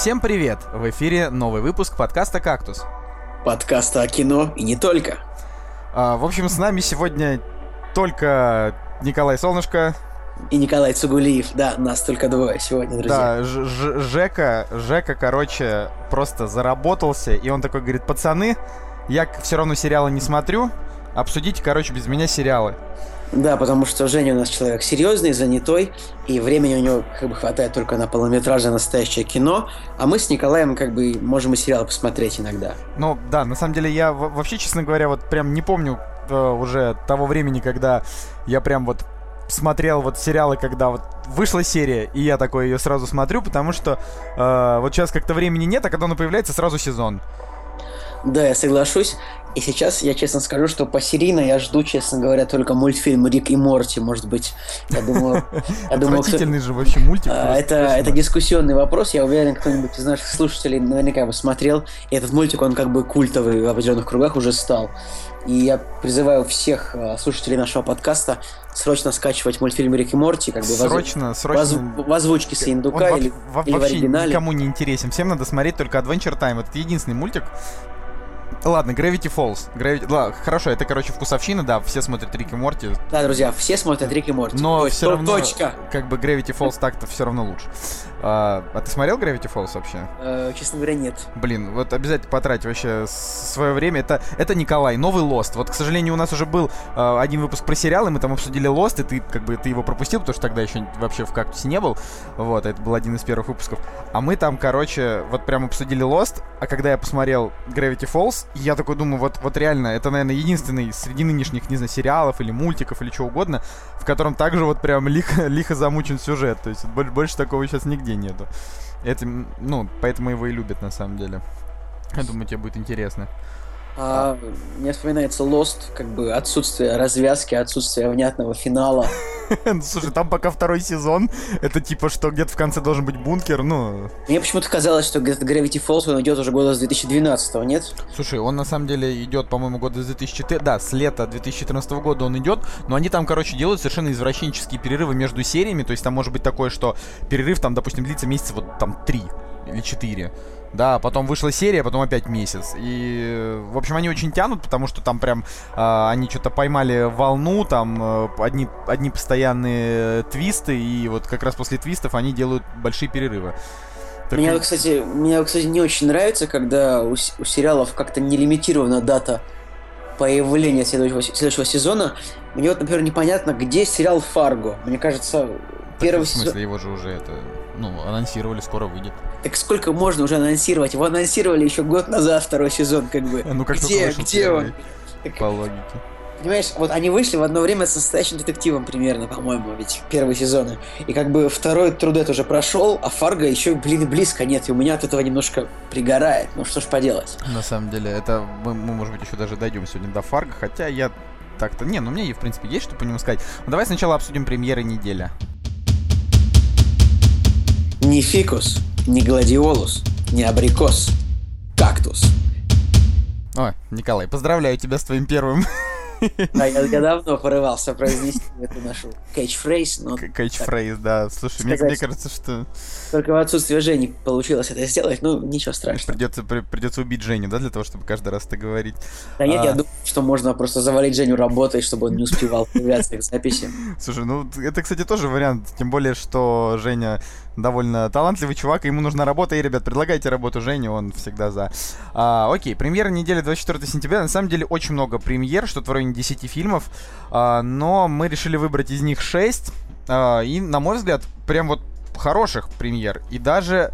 Всем привет! В эфире новый выпуск подкаста «Кактус». Подкаста о кино и не только. А, в общем, с нами сегодня только Николай Солнышко. И Николай Цугулиев. Да, нас только двое сегодня, друзья. Да, Ж -Ж Жека, Жека, короче, просто заработался, и он такой говорит, пацаны, я все равно сериалы не смотрю, обсудите, короче, без меня сериалы. Да, потому что Женя у нас человек серьезный, занятой, и времени у него как бы хватает только на полнометражное настоящее кино, а мы с Николаем как бы можем и сериал посмотреть иногда. Ну да, на самом деле я вообще, честно говоря, вот прям не помню э, уже того времени, когда я прям вот смотрел вот сериалы, когда вот вышла серия, и я такой ее сразу смотрю, потому что э, вот сейчас как-то времени нет, а когда она появляется, сразу сезон. Да, я соглашусь. И сейчас я честно скажу, что по серийно я жду, честно говоря, только мультфильм Рик и Морти, может быть. Я думаю... Я думаю Отвратительный же вообще мультик. А, это, это дискуссионный вопрос. Я уверен, кто-нибудь из наших слушателей наверняка бы смотрел. И этот мультик, он как бы культовый в определенных кругах уже стал. И я призываю всех а, слушателей нашего подкаста срочно скачивать мультфильм Рик и Морти, как бы срочно, воз... срочно. в озвучке Синдука или, в, или в оригинале. никому не интересен. Всем надо смотреть только Adventure Time. Это единственный мультик, Ладно, Gravity Falls. Gravity... Ладно, хорошо, это, короче, вкусовщина, да, все смотрят Рик и Морти. Да, друзья, все смотрят Рик и Морти. Но все то, равно, точка. как бы Gravity Falls так-то все равно лучше. А, а ты смотрел Gravity Falls вообще? Э, честно говоря, нет. Блин, вот обязательно потрать вообще свое время. Это, это Николай, новый Lost. Вот, к сожалению, у нас уже был э, один выпуск про сериалы, мы там обсудили Lost, и ты как бы ты его пропустил, потому что тогда еще вообще в кактусе не был. Вот, это был один из первых выпусков. А мы там, короче, вот прям обсудили Lost, а когда я посмотрел Gravity Falls, я такой думаю, вот, вот реально, это, наверное, единственный среди нынешних, не знаю, сериалов или мультиков или чего угодно, в котором также вот прям лихо, лихо замучен сюжет. То есть больше такого сейчас нигде нету. Это, ну, поэтому его и любят на самом деле. Я думаю, тебе будет интересно. А, мне вспоминается Lost, как бы отсутствие развязки, отсутствие внятного финала. Ну, слушай, там пока второй сезон, это типа, что где-то в конце должен быть бункер, ну... Мне почему-то казалось, что Gravity Falls он идет уже года с 2012 нет? Слушай, он на самом деле идет, по-моему, года с 2014... Да, с лета 2014 года он идет, но они там, короче, делают совершенно извращенческие перерывы между сериями, то есть там может быть такое, что перерыв там, допустим, длится месяца вот там три или четыре. Да, потом вышла серия, потом опять месяц. И, в общем, они очень тянут, потому что там прям э, они что-то поймали волну, там э, одни, одни постоянные твисты, и вот как раз после твистов они делают большие перерывы. Так меня, кстати, мне, кстати, не очень нравится, когда у, у сериалов как-то не лимитирована дата появления следующего, следующего сезона. Мне вот, например, непонятно, где сериал Фарго. Мне кажется, первый сезон... В смысле, его же уже это ну, анонсировали, скоро выйдет. Так сколько можно уже анонсировать? Его анонсировали еще год назад второй сезон, как бы. Ну как где, где он? Так, по логике. Понимаешь, вот они вышли в одно время с настоящим детективом примерно, по-моему, ведь первые сезоны. И как бы второй Трудет уже прошел, а Фарго еще, блин, близко нет. И у меня от этого немножко пригорает. Ну что ж поделать. На самом деле, это мы, мы может быть, еще даже дойдем сегодня до Фарго, хотя я так-то... Не, ну мне, в принципе, есть что по нему сказать. Ну давай сначала обсудим премьеры недели. Ни фикус, ни гладиолус, ни абрикос. Кактус. Ой, Николай, поздравляю тебя с твоим первым да, я, я давно порывался произнести эту нашу catchphrase, но... Catchphrase, да. Слушай, мне, мне кажется, что... Только в отсутствие Жени получилось это сделать, ну, ничего страшного. Придется, при, придется убить Женю, да, для того, чтобы каждый раз это говорить? Да нет, а... я думаю, что можно просто завалить Женю работой, чтобы он не успевал появляться к записи. Слушай, ну, это, кстати, тоже вариант, тем более, что Женя довольно талантливый чувак, ему нужна работа, и, ребят, предлагайте работу Жене, он всегда за. А, окей, премьера недели 24 сентября, на самом деле очень много премьер, что-то в районе 10 фильмов, а, но мы решили выбрать из них 6, а, и, на мой взгляд, прям вот хороших премьер, и даже,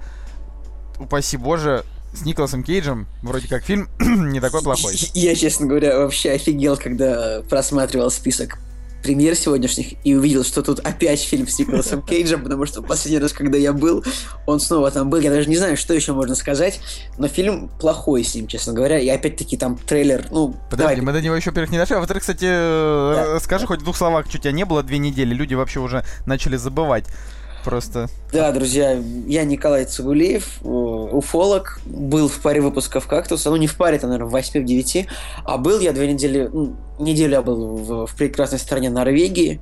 упаси боже, с Николасом Кейджем, вроде как фильм не такой плохой. Я, честно говоря, вообще офигел, когда просматривал список премьер сегодняшних и увидел, что тут опять фильм с Николасом Кейджем, потому что последний раз, когда я был, он снова там был. Я даже не знаю, что еще можно сказать, но фильм плохой с ним, честно говоря. И опять-таки там трейлер, ну... Подожди, давай. мы до него еще, во-первых, не дошли. А во-вторых, кстати, да. скажи хоть в двух словах, что тебя не было две недели, люди вообще уже начали забывать просто. Да, друзья, я Николай Цугулиев, уфолог, был в паре выпусков «Кактуса», ну не в паре, там, наверное, в 8-9, а был я две недели, ну, неделю я был в, в прекрасной стране Норвегии,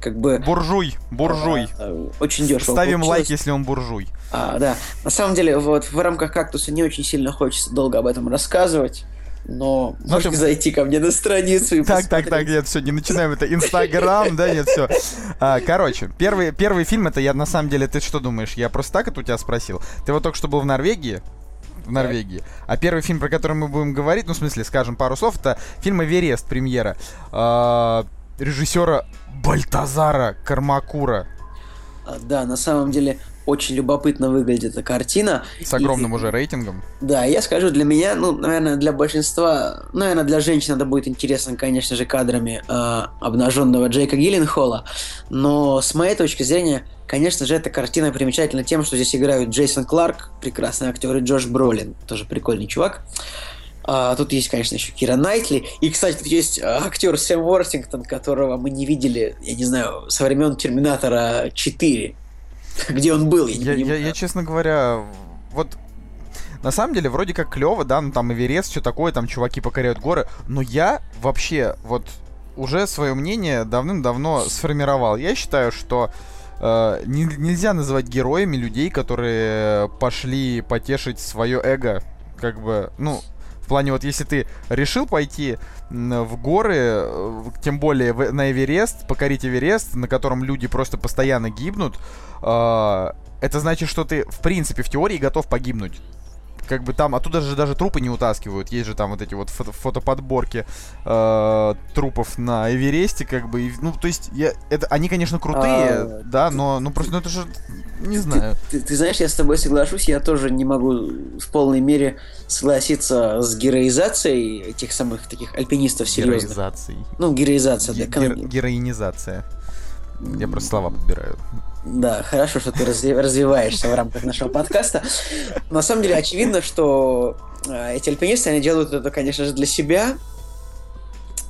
как бы... Буржуй, буржуй. А, очень дешево. Ставим получилось. лайк, если он буржуй. А, да. На самом деле, вот в рамках кактуса не очень сильно хочется долго об этом рассказывать. Но Ну, можете ты- зайти ко мне на страницу и Так, так, посмотреть. так, нет, все, не начинаем это. Инстаграм, да, нет, все. короче, первый, первый фильм, это я на самом деле, ты что думаешь? Я просто так это у тебя спросил. Ты вот только что был в Норвегии, в Норвегии. А первый фильм, про который мы будем говорить, ну, в смысле, скажем пару слов, это фильм «Эверест», премьера. А, режиссера Бальтазара Кармакура. А, Да, на самом деле очень любопытно выглядит эта картина. С огромным И- уже рейтингом. Да, я скажу, для меня, ну, наверное, для большинства, наверное, для женщин это будет интересно, конечно же, кадрами э, обнаженного Джейка Гилленхола, но с моей точки зрения, конечно же, эта картина примечательна тем, что здесь играют Джейсон Кларк, прекрасный актер, и Джош Бролин, тоже прикольный чувак. А, тут есть, конечно, еще Кира Найтли. И, кстати, тут есть а, актер Сэм Уортингтон, которого мы не видели, я не знаю, со времен Терминатора 4. Где он был, я не Я, я- понимаю. я, честно говоря, вот на самом деле вроде как клево, да, ну там Эверест, все такое, там чуваки покоряют горы, но я вообще вот уже свое мнение давным-давно сформировал. Я считаю, что э, не- нельзя называть героями людей, которые пошли потешить свое эго, как бы, ну, плане вот если ты решил пойти в горы, э, тем более на Эверест, покорить Эверест, на котором люди просто постоянно гибнут, а, это значит, что ты, в принципе, в теории готов погибнуть. Как бы там, оттуда же даже трупы не утаскивают. Есть же там вот эти вот фото- фотоподборки э, трупов на Эвересте, как бы. и, ну, то есть, я, это, они, конечно, крутые, А, да, но ну просто ну, это же. Не знаю. Ты, ты знаешь, я с тобой соглашусь, я тоже не могу в полной мере согласиться с героизацией этих самых таких альпинистов серьезных. Героизацией. Ну, героизация, да, гер- Героинизация. Я просто слова подбираю. Да, хорошо, что ты разви- развиваешься в рамках нашего подкаста. На самом деле, очевидно, что э, эти альпинисты, они делают это, конечно же, для себя.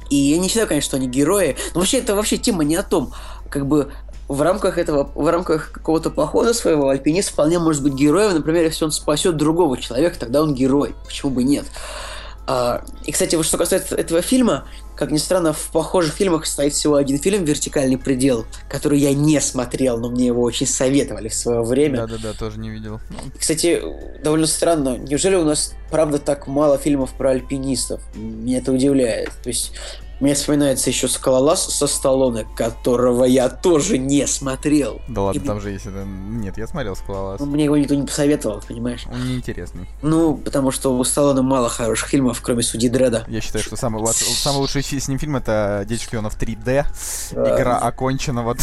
И я не считаю, конечно, что они герои. Но вообще, это вообще тема не о том. Как бы в рамках этого, в рамках какого-то похода своего альпинист вполне может быть героем. Например, если он спасет другого человека, тогда он герой. Почему бы нет? А, и, кстати, вот что касается этого фильма, как ни странно, в похожих фильмах стоит всего один фильм «Вертикальный предел», который я не смотрел, но мне его очень советовали в свое время. Да-да-да, тоже не видел. Кстати, довольно странно. Неужели у нас, правда, так мало фильмов про альпинистов? Меня это удивляет. То есть, мне вспоминается еще «Скалолаз» со Сталлоне, которого я тоже не смотрел. Да ладно, И- там же есть это... Нет, я смотрел «Скалолаз». Ну, Мне его никто не посоветовал, понимаешь? Он неинтересный. Ну, потому что у Сталлоне мало хороших фильмов, кроме «Судьи Дреда». Я считаю, что самый, лач- самый лучший с ним фильм это «День шпионов 3D». А, Игра окончена, вот.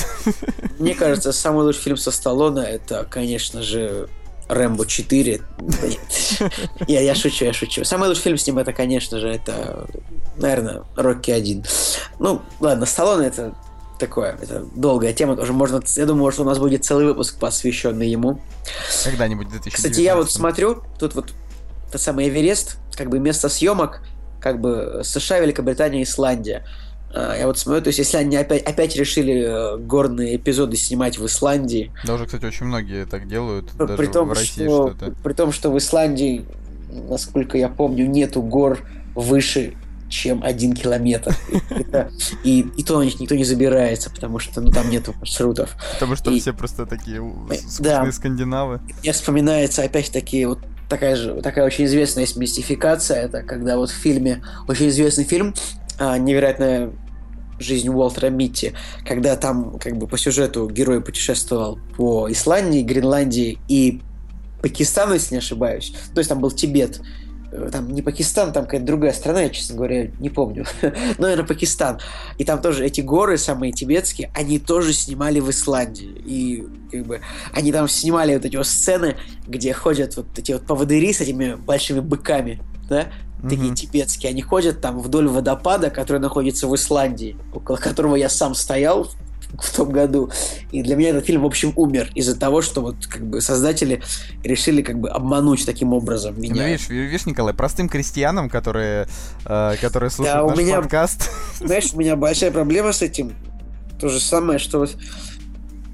Мне кажется, самый лучший фильм со Сталлоне это, конечно же, Рэмбо 4. Да нет. Я, я шучу, я шучу. Самый лучший фильм с ним это, конечно же, это, наверное, Рокки 1. Ну, ладно, Сталлоне это такое, это долгая тема, тоже можно, я думаю, что у нас будет целый выпуск, посвященный ему. Когда-нибудь в 2019 Кстати, я вот смотрю, тут вот тот самый Эверест, как бы место съемок, как бы США, Великобритания, Исландия. А, Я вот смотрю, то есть если они опять, опять решили э, горные эпизоды снимать в Исландии, Да уже, кстати, очень многие так делают, при даже при том, в России что, что-то. при том, что в Исландии, насколько я помню, нету гор выше, чем один километр. И, и то на них никто не забирается, потому что ну, там нету маршрутов. Потому что и- все просто такие у- Да. скандинавы. Мне вспоминается опять-таки вот такая же, такая очень известная есть мистификация, это когда вот в фильме, очень известный фильм а, «Невероятная жизнь Уолтера Митти», когда там как бы по сюжету герой путешествовал по Исландии, Гренландии и Пакистану, если не ошибаюсь. То есть там был Тибет. Э, Там не Пакистан, там какая-то другая страна, я, честно говоря, не помню. Но, наверное, Пакистан. И там тоже эти горы, самые тибетские, они тоже снимали в Исландии. И как бы они там снимали вот эти вот сцены, где ходят вот эти вот поводыри с этими большими быками, да, такие Мгм. тибетские. Они ходят там вдоль водопада, который находится в Исландии, около которого я сам стоял в- том году. И для меня этот фильм, в общем, умер из-за того, что вот как бы создатели решили как бы обмануть таким образом Ну, меня. видишь, ви- видишь, Николай, простым крестьянам, которые, э, которые слушают у наш меня- подкаст, Знаешь, у меня большая проблема с этим. То же самое, что вот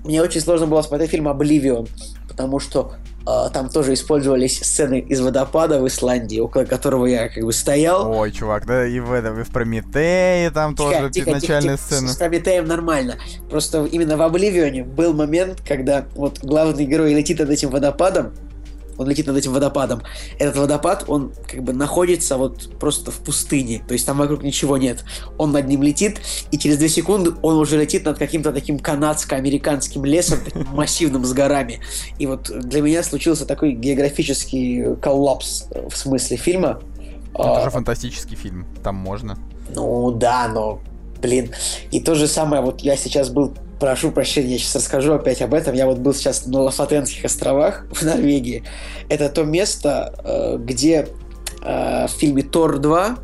мне очень сложно было смотреть фильм «Обливион», потому что там тоже использовались сцены из водопада в Исландии, около которого я как бы стоял. Ой, чувак, да и в этом, и в Прометее там тихо, тоже тихо, начальная тихо, сцена. С Прометеем нормально. Просто именно в Обливионе был момент, когда вот главный герой летит над этим водопадом, он летит над этим водопадом. Этот водопад, он как бы находится вот просто в пустыне, то есть там вокруг ничего нет. Он над ним летит, и через две секунды он уже летит над каким-то таким канадско-американским лесом, таким массивным с горами. И вот для меня случился такой географический коллапс в смысле фильма. Это же а, фантастический фильм, там можно. Ну да, но блин. И то же самое, вот я сейчас был прошу прощения, я сейчас расскажу опять об этом. Я вот был сейчас на Лафатенских островах в Норвегии. Это то место, э, где э, в фильме Тор 2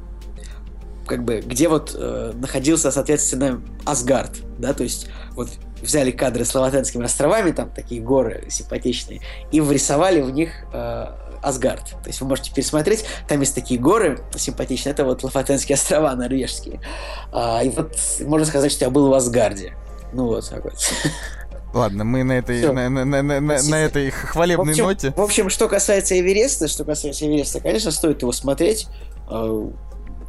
как бы, где вот э, находился, соответственно, Асгард, да, то есть вот взяли кадры с Лаватенскими островами, там такие горы симпатичные, и врисовали в них Асгард. То есть вы можете пересмотреть, там есть такие горы симпатичные, это вот Лафатенские острова норвежские. А, и вот можно сказать, что я был в Асгарде. Ну вот так вот. Ладно, мы на этой, на, на, на, на, на этой хвалебной в общем, ноте. В общем, что касается Эвереста, что касается Эвереста, конечно, стоит его смотреть. Э,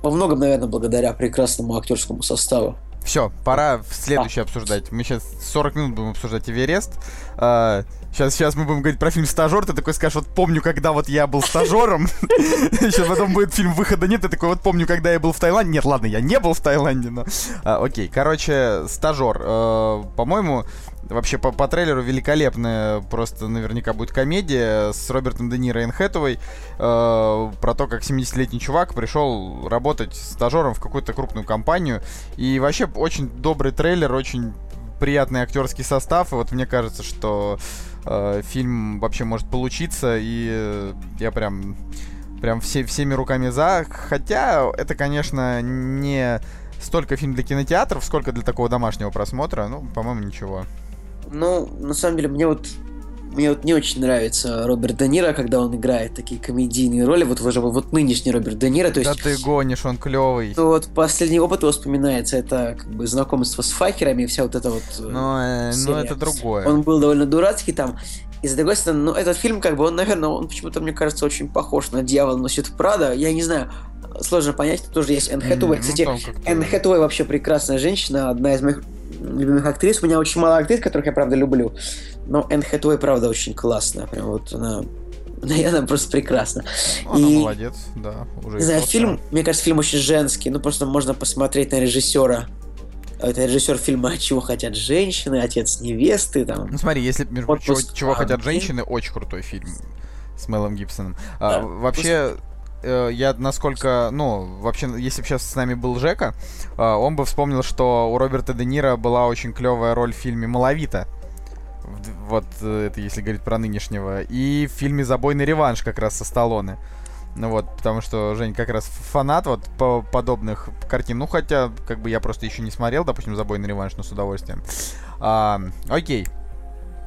во многом, наверное, благодаря прекрасному актерскому составу. Все, пора в следующее а. обсуждать. Мы сейчас 40 минут будем обсуждать Эверест. Сейчас, сейчас мы будем говорить про фильм «Стажер». Ты такой скажешь, вот помню, когда вот я был стажером. Сейчас потом будет фильм «Выхода нет». Ты такой, вот помню, когда я был в Таиланде. Нет, ладно, я не был в Таиланде, но... А, окей, короче, «Стажер». Э, по-моему, Вообще, по, по трейлеру великолепная, просто наверняка будет комедия с Робертом Де Ниро и Энн Хэтэуэй, э, про то, как 70-летний чувак пришел работать стажером в какую-то крупную компанию. И вообще, очень добрый трейлер, очень приятный актерский состав. И вот мне кажется, что э, фильм вообще может получиться, и э, я прям прям все, всеми руками за. Хотя это, конечно, не столько фильм для кинотеатров, сколько для такого домашнего просмотра. Ну, по-моему, ничего. Ну, на самом деле, мне вот мне вот не очень нравится Роберт Де Ниро, когда он играет такие комедийные роли. Вот уже вот нынешний Роберт Де Ниро. То есть, да ты гонишь, он клевый. То вот последний опыт его вспоминается, это как бы знакомство с факерами, вся вот эта вот э, Ну, э, ну это другое. Он был довольно дурацкий там. И с другой стороны, ну, этот фильм, как бы, он, наверное, он почему-то, мне кажется, очень похож на «Дьявол носит Прада». Я не знаю, сложно понять, тут тоже есть Энн Хэтэуэй. Mm, Кстати, ну, Энн Хэтэуэй вообще прекрасная женщина, одна из моих любимых актрис. У меня очень мало актрис, которых я, правда, люблю. Но Энн Хэтэуэй, правда, очень классная. Прям вот она... Она просто прекрасна. Она и, молодец, да. Уже не знаю, фильм, мне кажется, фильм очень женский. Ну, просто можно посмотреть на режиссера. Это режиссер фильма «Чего хотят женщины», «Отец невесты». Там. Ну смотри, если между чего, чего хотят женщины, очень крутой фильм с Мелом Гибсоном. А, да, а, вообще, Э, я насколько, ну, вообще, если бы сейчас с нами был Жека, э, он бы вспомнил, что у Роберта Де Ниро была очень клевая роль в фильме «Маловито». Вот э, это если говорить про нынешнего. И в фильме «Забойный реванш» как раз со Сталлоне. Ну вот, потому что Жень как раз фанат вот по подобных картин. Ну, хотя, как бы я просто еще не смотрел, допустим, «Забойный реванш», но с удовольствием. А, окей.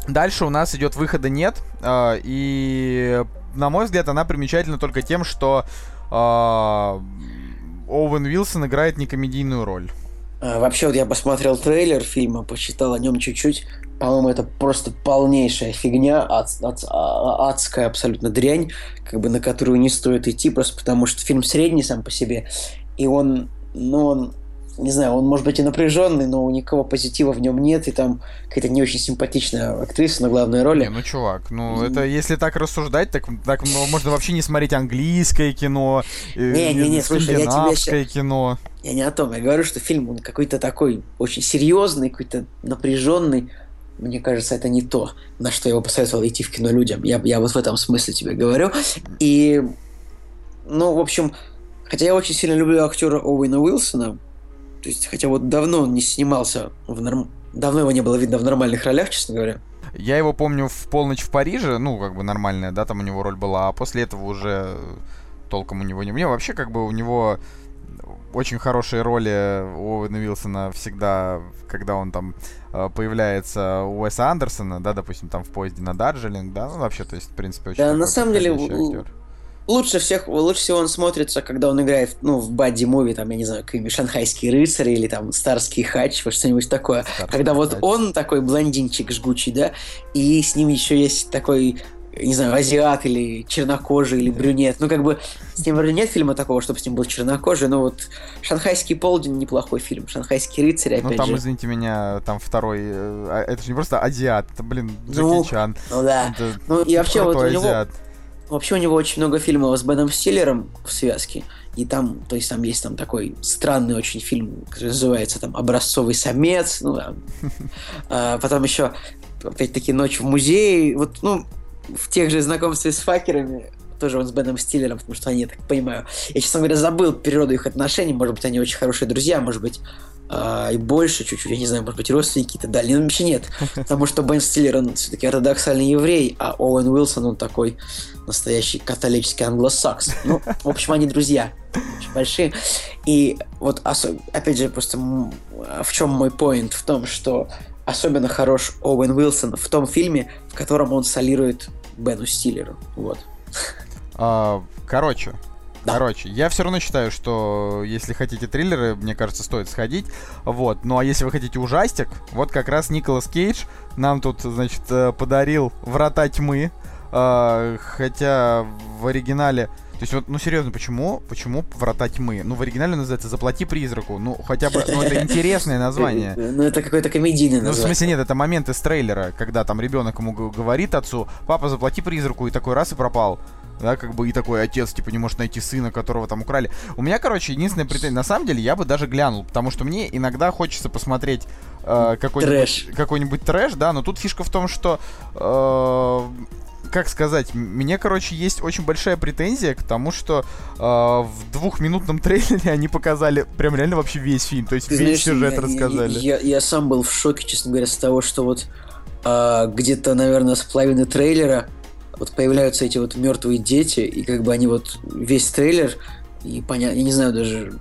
Дальше у нас идет выхода нет. А, и на мой взгляд, она примечательна только тем, что э, Оуэн Уилсон играет некомедийную роль. А, вообще, вот я посмотрел трейлер фильма, почитал о нем чуть-чуть. По-моему, это просто полнейшая фигня, ад, ад, а, адская абсолютно дрянь, как бы на которую не стоит идти, просто потому что фильм средний сам по себе, и он, ну, он не знаю, он может быть и напряженный, но у никого позитива в нем нет, и там какая-то не очень симпатичная актриса на главной роли. Не, ну чувак, ну и... это если так рассуждать, так, так ну, можно вообще не смотреть английское кино, не, не, не, слушай, я тебе сейчас... кино. Я не о том, я говорю, что фильм он какой-то такой очень серьезный, какой-то напряженный. Мне кажется, это не то, на что я его посоветовал идти в кино людям. Я, я вот в этом смысле тебе говорю. И, ну, в общем, хотя я очень сильно люблю актера Оуэна Уилсона, то есть, хотя вот давно он не снимался в норм... Давно его не было видно в нормальных ролях, честно говоря. Я его помню в «Полночь в Париже», ну, как бы нормальная, да, там у него роль была, а после этого уже толком у него не... Мне вообще, как бы, у него очень хорошие роли у Уэна Вилсона всегда, когда он там э, появляется у Уэса Андерсона, да, допустим, там в поезде на Дарджелинг, да, ну, вообще, то есть, в принципе, очень Да, на самом деле, актер лучше всех, лучше всего он смотрится, когда он играет, ну, в бадди муви, там, я не знаю, какие шанхайские рыцари или там старский хач, вот что-нибудь такое. Старский когда хач. вот он такой блондинчик жгучий, да, и с ним еще есть такой не знаю, азиат или чернокожий или брюнет. Ну, как бы с ним вроде нет фильма такого, чтобы с ним был чернокожий, но вот «Шанхайский полдень» неплохой фильм. «Шанхайский рыцарь», опять Ну там, же. извините меня, там второй... э, а, Это же не просто азиат, это, блин, Джеки Ну, Чан. Ну да. Это Ну и вообще вот у него, азиат. Вообще у него очень много фильмов с Беном Стиллером в связке. И там, то есть там есть там такой странный очень фильм, который называется там «Образцовый самец». Ну, да. А, потом еще, опять-таки, «Ночь в музее». Вот, ну, в тех же знакомстве с факерами тоже он с Беном Стиллером, потому что они, я так понимаю, я, честно говоря, забыл природу их отношений, может быть, они очень хорошие друзья, может быть, а, и больше чуть-чуть, я не знаю, может быть, родственники и так далее. Но вообще нет, потому что Бен Стиллер, он все-таки ортодоксальный еврей, а Оуэн Уилсон, он такой настоящий католический англосакс. Ну, в общем, они друзья очень большие. И вот, опять же, просто в чем мой поинт? В том, что особенно хорош Оуэн Уилсон в том фильме, в котором он солирует Бену Стиллеру. Вот. А, Короче, Да. Короче, я все равно считаю, что если хотите триллеры, мне кажется, стоит сходить. Вот. Ну а если вы хотите ужастик, вот как раз Николас Кейдж нам тут, значит, э, подарил Врата тьмы. А, хотя в оригинале. То есть вот, ну серьезно, почему? Почему Врата тьмы? Ну, в оригинале называется Заплати призраку. Ну, хотя бы, ну, это интересное название. Ну, это какое-то комедийное Ну, в название. смысле, нет, это момент из трейлера, когда там ребенок ему говорит отцу, папа, заплати призраку, и такой раз и пропал. Да, как бы и такой отец, типа, не может найти сына, которого там украли. У меня, короче, единственная претензия. На самом деле, я бы даже глянул, потому что мне иногда хочется посмотреть э, какой-нибудь Трэш. какой-нибудь трэш, да, но тут фишка в том, что э, как сказать, мне, короче, есть очень большая претензия к тому, что э, в двухминутном трейлере они показали прям реально вообще весь фильм, то есть Ты весь знаешь, сюжет я- рассказали. Я, я сам был в шоке, честно говоря, с того, что вот а, где-то, наверное, с половины трейлера вот появляются эти вот мертвые дети, и как бы они вот весь трейлер, и понятно, я не знаю даже,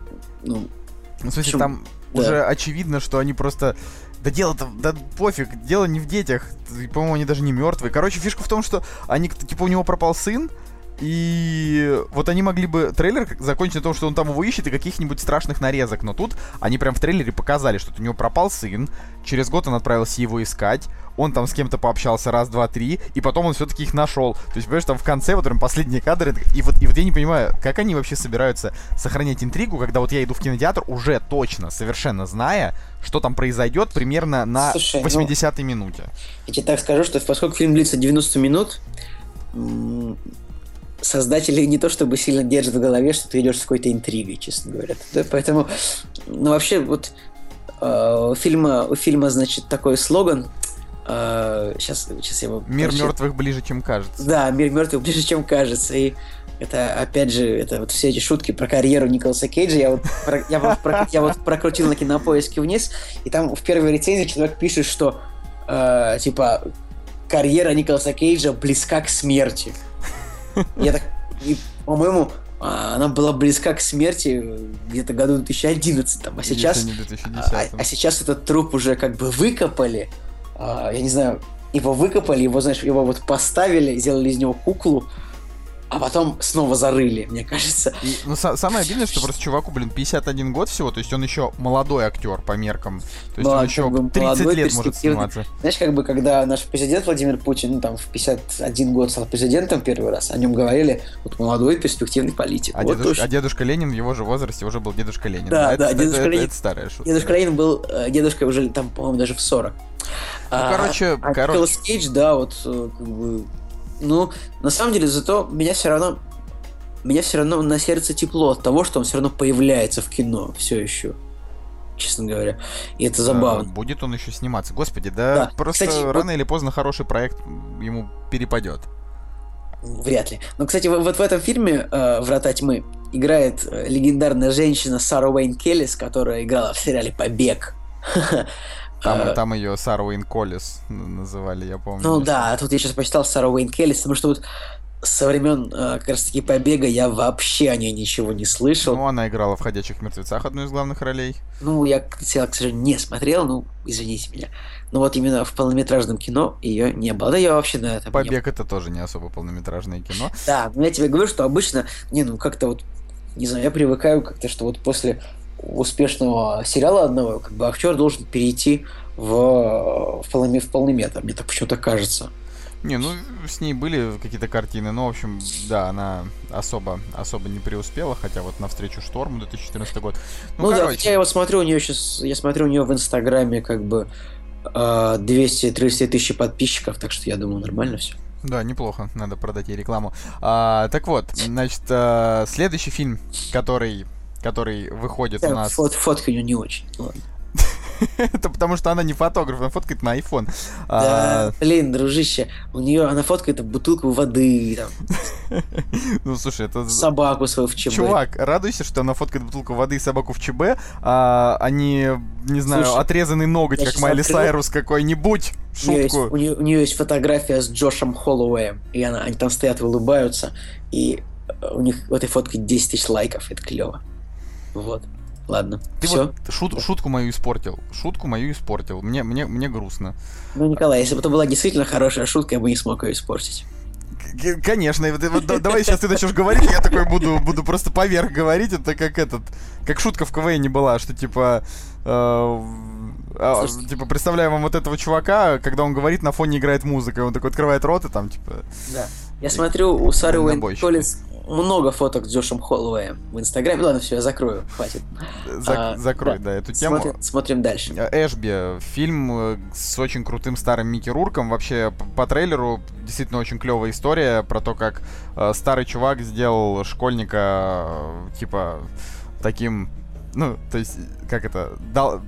ну, Ну, в смысле, Причем- там да. уже очевидно, что они просто... Да дело-то, да пофиг, дело не в детях. По-моему, они даже не мертвые. Короче, фишка в том, что они, типа, у него пропал сын, и вот они могли бы трейлер закончить на том, что он там его ищет и каких-нибудь страшных нарезок. Но тут они прям в трейлере показали, что у него пропал сын. Через год он отправился его искать. Он там с кем-то пообщался раз, два, три. И потом он все-таки их нашел. То есть, понимаешь, там в конце, вот прям последние кадры. И вот, и вот я не понимаю, как они вообще собираются сохранять интригу, когда вот я иду в кинотеатр, уже точно, совершенно зная, что там произойдет примерно на Слушай, ну- 80-й минуте. я тебе так скажу, что поскольку фильм длится 90 минут, создатели не то чтобы сильно держат в голове, что ты идешь с какой-то интригой, честно говоря. Да, поэтому, ну вообще, вот э, у фильма, у фильма, значит, такой слоган. сейчас, сейчас я его Мир прочитаю. мертвых ближе, чем кажется. Да, мир мертвых ближе, чем кажется. И это, опять же, это вот все эти шутки про карьеру Николаса Кейджа. Я вот, про- я вот, про- я вот прокрутил на кинопоиске вниз, и там в первой рецензии человек пишет, что э, типа карьера Николаса Кейджа близка к смерти. Я так, и, по-моему, а, она была близка к смерти где-то году 2011, а сейчас а, 2010 а сейчас этот труп уже как бы выкопали. А, я не знаю, его выкопали, его, знаешь, его вот поставили, сделали из него куклу, а потом снова зарыли, мне кажется. И, ну, са- самое обидное, что просто чуваку, блин, 51 год всего, то есть он еще молодой актер по меркам. То есть Да, он еще как бы 30 молодой, лет может сниматься. Знаешь, как бы когда наш президент Владимир Путин, ну там в 51 год стал президентом первый раз, о нем говорили, вот молодой перспективный политик. А, вот дедушка, точно. а дедушка Ленин в его же возрасте уже был дедушка Ленин. Да, да, это- дедушка это- Ленин- это старая шутка. Дедушка Ленин был э, дедушкой уже там, по-моему, даже в 40. Ну, короче, а короче. Николас Кейдж, да, вот э, как бы... Ну, на самом деле, зато меня все равно... Меня все равно на сердце тепло от того, что он все равно появляется в кино все еще. Честно говоря. И это А, забавно. Будет он еще сниматься. Господи, да, Да. просто Кстати, рано или поздно хороший проект ему перепадет. Вряд ли. Но, кстати, вот в этом фильме э, «Врата тьмы» играет э, легендарная женщина Сара Уэйн Келлис, которая играла в сериале «Побег». Там, Э, там ее Сара Уин Коллис называли, я помню. Ну да, тут я сейчас почитал Сару Уэйн Келлис, потому что вот со времен э, как раз таки побега я вообще о ней ничего не слышал. Ну, она играла в «Ходячих мертвецах» одну из главных ролей. Ну, я сериал, к сожалению, не смотрел, ну, извините меня. Но вот именно в полнометражном кино ее не было. Да я вообще на этом не «Побег» — это тоже не особо полнометражное кино. Да, но я тебе говорю, что обычно, не, ну как-то вот, не знаю, я привыкаю как-то, что вот после успешного сериала одного, как бы актер должен перейти в, в, полный, в полный метр, мне так почему-то кажется. Не, ну с ней были какие-то картины, но, в общем, да, она особо, особо не преуспела, хотя вот навстречу Шторму 2014 год. Ну, ну да, я вот смотрю у нее сейчас, я смотрю у нее в Инстаграме как бы 200-300 тысяч подписчиков, так что я думаю, нормально все. Да, неплохо, надо продать ей рекламу. А, так вот, значит, а, следующий фильм, который, который выходит да, у нас... Фот, фотки у нее не очень, ладно. Это потому что она не фотограф, она фоткает на iPhone. Да, а... блин, дружище, у нее она фоткает бутылку воды, там. Ну, слушай, это... Собаку свою в ЧБ. Чувак, радуйся, что она фоткает бутылку воды и собаку в ЧБ, а, а не, не знаю, слушай, отрезанный ноготь, как Майли открыл... Сайрус какой-нибудь. Шутку. У нее, есть, у, нее, у нее есть фотография с Джошем Холлоуэем, и она, они там стоят, улыбаются, и у них в этой фотке 10 тысяч лайков, это клево. Вот. Ладно. Ты все. вот шут, шутку мою испортил. Шутку мою испортил. Мне, мне, мне грустно. Ну, Николай, если бы это была действительно хорошая шутка, я бы не смог ее испортить. Конечно, вот, давай сейчас ты начнешь говорить, я такой буду, буду просто поверх говорить, это как этот, как шутка в КВН не была, что типа, э, э, типа представляю вам вот этого чувака, когда он говорит, на фоне играет музыка, и он такой открывает рот и там типа. Да. Я смотрю, у Сары Уэйн Коллинз много фоток с Джошем Холлоуэем в Инстаграме. Ладно, все, я закрою, хватит. Зак- а, закрой, да, да эту тему. Смотрим, смотрим дальше. Эшби, фильм э, с очень крутым старым Микки Рурком. Вообще, по, по трейлеру действительно очень клевая история про то, как э, старый чувак сделал школьника, э, типа, таким, ну, то есть, как это, дал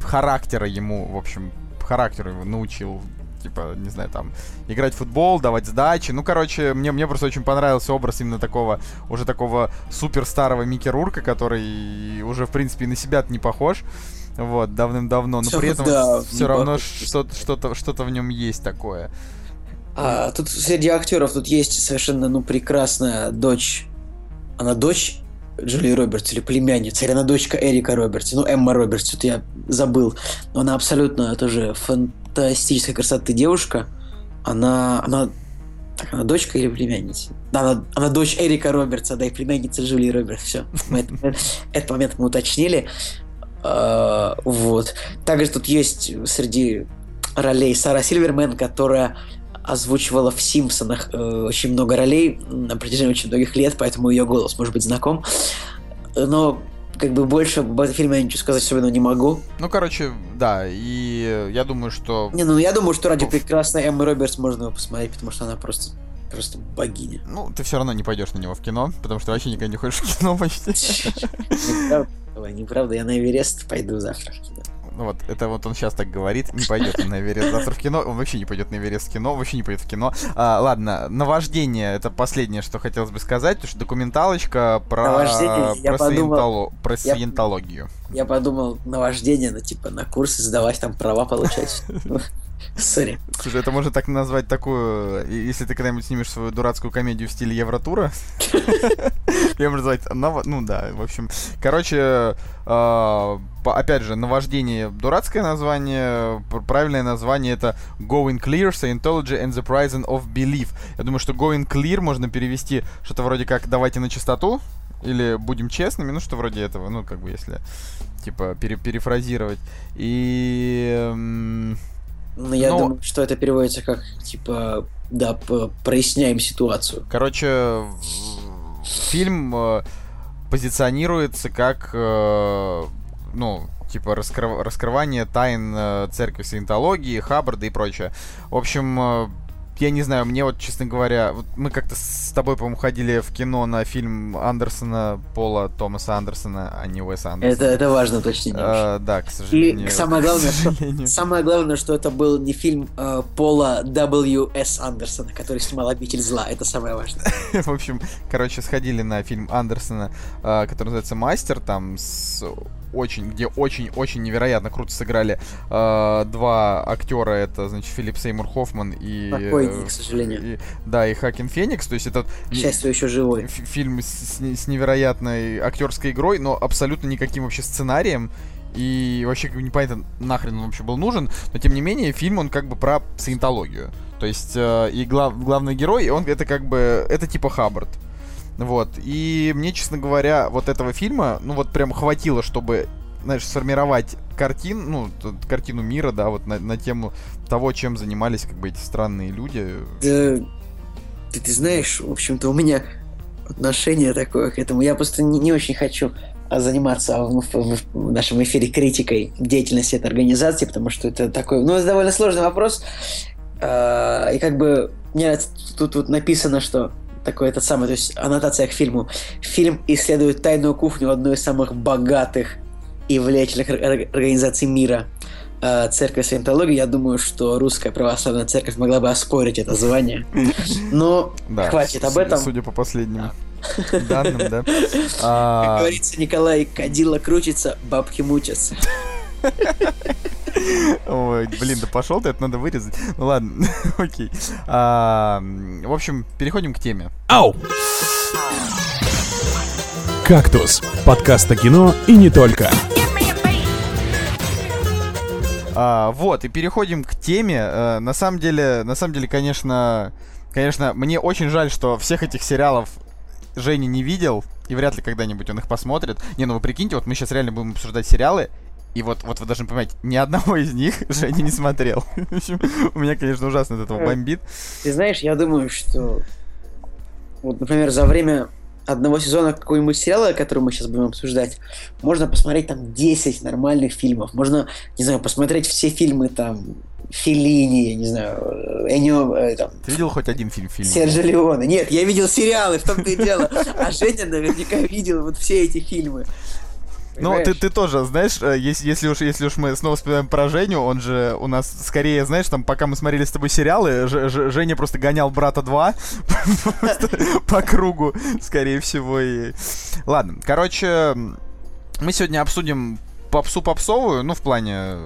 характера ему, в общем, характеру его научил типа, не знаю, там, играть в футбол, давать сдачи. Ну, короче, мне, мне просто очень понравился образ именно такого, уже такого супер старого Микки Рурка, который уже, в принципе, на себя не похож. Вот, давным-давно. Но при этом да, все равно что-то, что-то, что-то в нем есть такое. А, тут среди актеров тут есть совершенно, ну, прекрасная дочь. Она дочь Джули Робертс или племянница, или она дочка Эрика Робертс, ну, Эмма Робертс, тут я забыл. Но она абсолютно тоже фан фантастической красоты девушка. Она, она, так, она дочка или племянница? Да, она, она дочь Эрика Робертса, да, и племянница Джулии Робертс. Все, мы этот момент мы уточнили. А, вот. Также тут есть среди ролей Сара Сильвермен, которая озвучивала в Симпсонах э, очень много ролей на протяжении очень многих лет, поэтому ее голос может быть знаком. Но как бы больше об этом фильме я ничего сказать особенно не могу. Ну, короче, да, и я думаю, что... Не, ну я думаю, что ради прекрасной Эммы Робертс можно его посмотреть, потому что она просто просто богиня. Ну, ты все равно не пойдешь на него в кино, потому что вообще никогда не ходишь в кино почти. Неправда, неправда, я на Эверест пойду завтра в кино. Ну вот, это вот он сейчас так говорит, не пойдет на Эверест завтра в кино, он вообще не пойдет на Эверест в кино, вообще не пойдет в кино. А, ладно, наваждение, это последнее, что хотелось бы сказать, потому что документалочка про, про, подумал, про саентологию. Я, я подумал, наваждение, ну типа на курсы сдавать, там права получать. Сори. Слушай, это можно так назвать такую, если ты когда-нибудь снимешь свою дурацкую комедию в стиле Евротура. Я можно назвать, ну да, в общем. Короче, а, опять же, наваждение дурацкое название, правильное название это Going Clear, Scientology and the Prison of Belief. Я думаю, что Going Clear можно перевести что-то вроде как «давайте на чистоту», или будем честными, ну что вроде этого, ну как бы если типа пере перефразировать. И ну, я Но... думаю, что это переводится как, типа, да, проясняем ситуацию. Короче, фильм э, позиционируется как, э, ну, типа раскрыв... раскрывание тайн э, церкви саентологии, Хаббарда и прочее. В общем, я не знаю, мне вот, честно говоря, вот мы как-то с тобой, по-моему, ходили в кино на фильм Андерсона, Пола Томаса Андерсона, а не Уэса Андерсона. Это, это важно уточнить. А, да, к сожалению. И самое главное, что, самое главное, что это был не фильм э, Пола W.S. Андерсона, который снимал «Обитель зла». Это самое важное. В общем, короче, сходили на фильм Андерсона, э, который называется «Мастер», там с очень, где очень-очень невероятно круто сыграли э, два актера, это, значит, Филипп Сеймур Хоффман и... Покойный, к сожалению. И, да, и Хакин Феникс, то есть это... К счастью, еще живой. Фильм с, с невероятной актерской игрой, но абсолютно никаким вообще сценарием, и вообще как бы непонятно нахрен он вообще был нужен, но тем не менее фильм он как бы про саентологию. То есть э, и глав, главный герой, он это как бы, это типа Хаббард. Вот. И мне, честно говоря, вот этого фильма, ну вот прям хватило, чтобы, знаешь, сформировать картин, ну, картину мира, да, вот на, на тему того, чем занимались как бы эти странные люди. Да, ты, ты знаешь, в общем-то, у меня отношение такое к этому. Я просто не, не очень хочу заниматься в, в, в нашем эфире критикой деятельности этой организации, потому что это такой, ну, это довольно сложный вопрос. Э, и как бы мне тут вот написано, что такой этот самый, то есть аннотация к фильму. Фильм исследует тайную кухню одной из самых богатых и влиятельных организаций мира. Э, церковь Саентологии, я думаю, что русская православная церковь могла бы оспорить это звание. Но да, хватит об этом. Судя по последним данным, да. Как а, говорится, Николай, кадила крутится, бабки мучатся. Ой, блин, да пошел ты, это надо вырезать. Ну ладно, окей. А, в общем, переходим к теме. Ау! «Кактус» — подкаст о кино и не только. А, вот, и переходим к теме. А, на самом деле, на самом деле, конечно, конечно, мне очень жаль, что всех этих сериалов Женя не видел, и вряд ли когда-нибудь он их посмотрит. Не, ну вы прикиньте, вот мы сейчас реально будем обсуждать сериалы, и вот, вот вы должны понимать, ни одного из них Женя не смотрел. У меня, конечно, ужасно от этого э, бомбит. Ты знаешь, я думаю, что вот, например, за время одного сезона какого-нибудь сериала, который мы сейчас будем обсуждать, можно посмотреть там 10 нормальных фильмов. Можно, не знаю, посмотреть все фильмы там Филини, я не знаю, Энио... Э, там, Ты видел хоть один фильм Филини? Серджо Леоне. Нет, я видел сериалы, в том-то и дело. А Женя наверняка видел вот все эти фильмы. Ну, ты, ты тоже, знаешь, э, если, если, уж, если уж мы снова вспоминаем про Женю, он же у нас скорее, знаешь, там, пока мы смотрели с тобой сериалы, Ж, Ж, Женя просто гонял брата 2 по кругу, скорее всего. И... Ладно, короче, мы сегодня обсудим попсу попсовую, ну, в плане,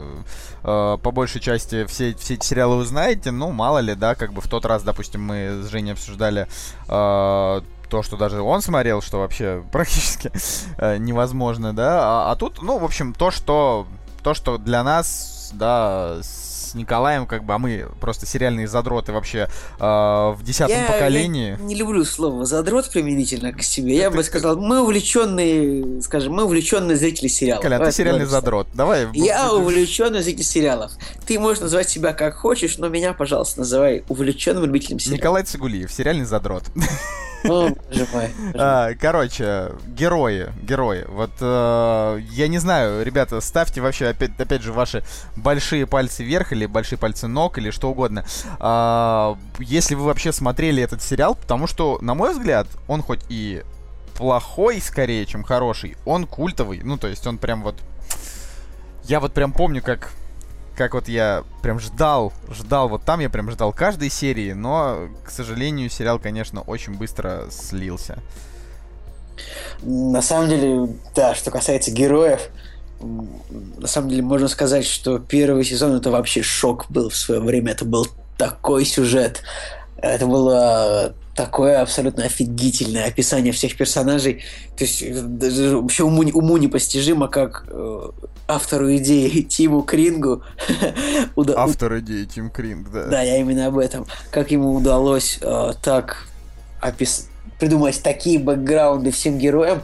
э, по большей части, все, все эти сериалы вы знаете, ну, мало ли, да, как бы в тот раз, допустим, мы с Женей обсуждали э, то, что даже он смотрел, что вообще практически э, невозможно, да. А, а тут, ну, в общем, то, что то, что для нас, да, с Николаем, как бы, а мы просто сериальные задроты вообще э, в десятом я, поколении. Я не люблю слово задрот применительно к себе. Я бы сказал, мы увлеченные, скажем, мы увлеченные зрители сериалов. Коля, ты сериальный задрот. Давай. Я увлеченный зритель сериалов. Ты можешь назвать себя как хочешь, но меня, пожалуйста, называй увлеченным любителем сериалов. Николай Цигулиев, сериальный задрот. А, короче, герои, герои. Вот э, я не знаю, ребята, ставьте вообще опять, опять же ваши большие пальцы вверх или большие пальцы ног или что угодно. А, если вы вообще смотрели этот сериал, потому что, на мой взгляд, он хоть и плохой скорее, чем хороший, он культовый. Ну, то есть он прям вот... Я вот прям помню, как как вот я прям ждал, ждал, вот там я прям ждал каждой серии, но, к сожалению, сериал, конечно, очень быстро слился. На самом деле, да, что касается героев, на самом деле можно сказать, что первый сезон это вообще шок был в свое время. Это был такой сюжет. Это было такое абсолютно офигительное описание всех персонажей. То есть даже вообще уму, уму непостижимо, как э, автору идеи Тиму Крингу... Автор идеи Тим Кринг, да. Да, я именно об этом. Как ему удалось э, так опис... придумать такие бэкграунды всем героям,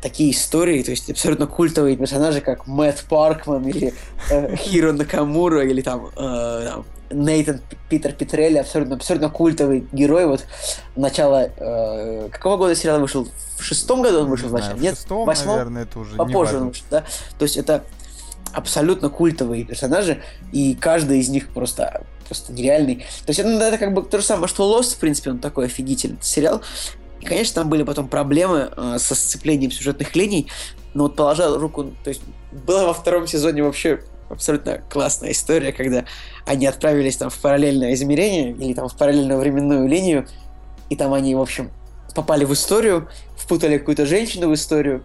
такие истории, то есть абсолютно культовые персонажи, как Мэтт Паркман или э, Хиро Накамура или там, э, там Нейтан Питер Петрелли, абсолютно, абсолютно культовый герой. Вот начало... Э, какого года сериал вышел? В шестом году он вышел, значит? Нет, в шестом, восьмом? наверное, это уже Попозже он вышел, да? То есть это абсолютно культовые персонажи, и каждый из них просто просто нереальный. То есть это, ну, это как бы то же самое, что Lost, в принципе, он такой офигительный сериал. И, конечно, там были потом проблемы э, со сцеплением сюжетных линий, но вот положа руку, то есть было во втором сезоне вообще абсолютно классная история, когда они отправились там в параллельное измерение или там в параллельную временную линию, и там они, в общем, попали в историю, впутали какую-то женщину в историю,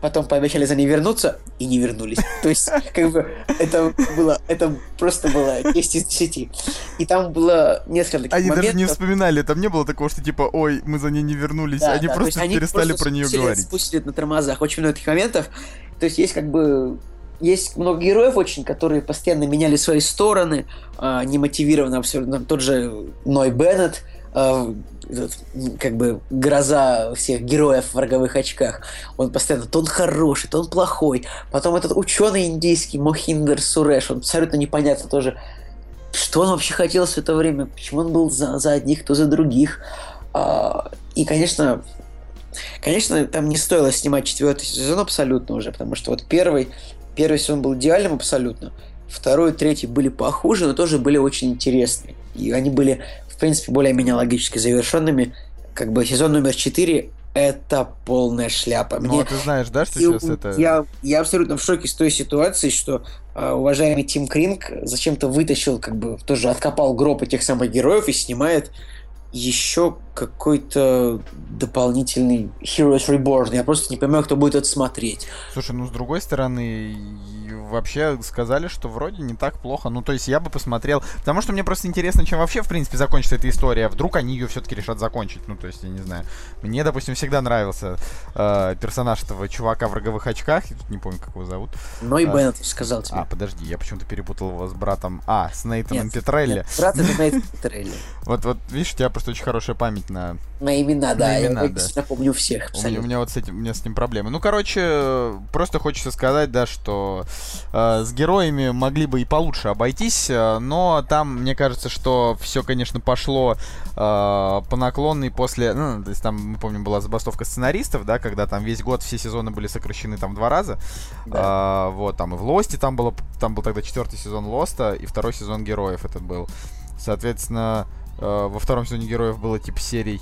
потом пообещали за ней вернуться и не вернулись. То есть, как бы, это было, это просто было 10 из 10. И там было несколько таких Они моментов. даже не вспоминали, там не было такого, что типа, ой, мы за ней не вернулись. Да, они да, просто они перестали просто про нее говорить. спустили на тормозах. Очень много таких моментов. То есть, есть как бы есть много героев очень, которые постоянно меняли свои стороны, э, немотивированно абсолютно. Тот же Ной Беннет, э, этот, как бы гроза всех героев в роговых очках. Он постоянно то он хороший, то он плохой. Потом этот ученый индийский Мохиндер Суреш, он абсолютно непонятно тоже, что он вообще хотел все это время, почему он был за, за одних, то за других. А, и, конечно, конечно, там не стоило снимать четвертый сезон абсолютно уже, потому что вот первый, первый сезон был идеальным абсолютно, второй и третий были похуже, но тоже были очень интересные. И они были, в принципе, более-менее логически завершенными. Как бы сезон номер четыре это полная шляпа. Ну, Мне... а ты знаешь, да, что И сейчас это... Я, я абсолютно в шоке с той ситуации, что а, уважаемый Тим Кринг зачем-то вытащил, как бы тоже откопал гроб этих самых героев и снимает еще какой-то дополнительный Heroes Reborn. Я просто не понимаю, кто будет это смотреть. Слушай, ну с другой стороны, вообще сказали, что вроде не так плохо. Ну, то есть я бы посмотрел. Потому что мне просто интересно, чем вообще, в принципе, закончится эта история. Вдруг они ее все-таки решат закончить. Ну, то есть, я не знаю. Мне, допустим, всегда нравился э, персонаж этого чувака в роговых очках. Я тут не помню, как его зовут. Но и А. Беннет сказал тебе. А, подожди, я почему-то перепутал его с братом. А, с Нейтаном Нет, Петрелли. Нет, брат это Нейт Петрелли. Вот, вот, видишь, у тебя просто очень хорошая память на На имена, да. я имена, да. действительно помню всех У меня, у меня вот с этим, у меня с этим проблемы. Ну, короче, э, просто хочется сказать, да, что э, с героями могли бы и получше обойтись, э, но там, мне кажется, что все, конечно, пошло э, по наклонной после, ну, то есть там, мы помним, была забастовка сценаристов, да, когда там весь год все сезоны были сокращены там в два раза. А, вот, там и в Лосте там было, там был тогда четвертый сезон Лоста и второй сезон Героев этот был. Соответственно, э, во втором сезоне Героев было типа серий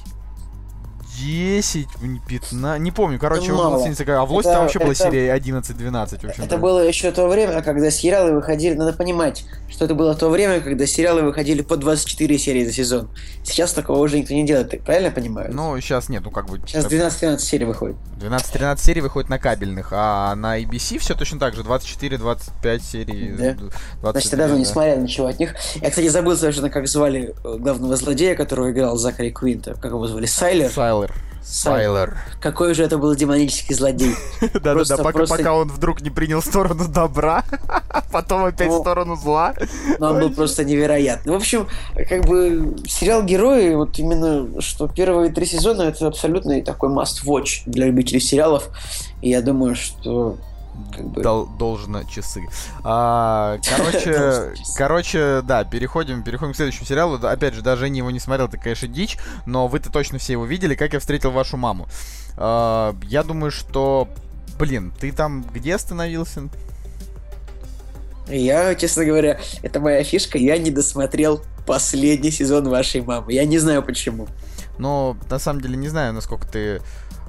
10, не 15, не помню, короче, мало. такая- а в Лосте Это- там вообще это- серия 11-12, в общем Это было еще то время, когда сериалы выходили, надо понимать, что это было то время, когда сериалы выходили по 24 серии за сезон. Сейчас такого уже никто не делает, ты правильно понимаю? Ну, сейчас нет, ну как бы... Сейчас так, 12-13 серий выходит. 12-13 серий выходит на кабельных, а на ABC все точно так же, 24-25 серий. Да. 22, Значит, я не да. смотрел ничего от них. Я, кстати, забыл совершенно, как звали э, главного злодея, которого играл Закари Квинта. Как его звали? Сайлер? Сайлер. Сайлер. Какой же это был демонический злодей. Да-да-да, Просто- пока, он вдруг не принял сторону добра, потом опять Ну, сторону зла. Но он был просто невероятный. В общем, как бы сериал Герои, вот именно что первые три сезона это абсолютно такой must-watch для любителей сериалов. И я думаю, что. Дол- должно часы. А, короче, короче, да, переходим, переходим к следующему сериалу. Опять же, даже Женя его не смотрел, это, конечно, дичь, но вы-то точно все его видели, как я встретил вашу маму. А, я думаю, что, блин, ты там где остановился? Я, честно говоря, это моя фишка, я не досмотрел последний сезон вашей мамы. Я не знаю почему. Но на самом деле не знаю, насколько ты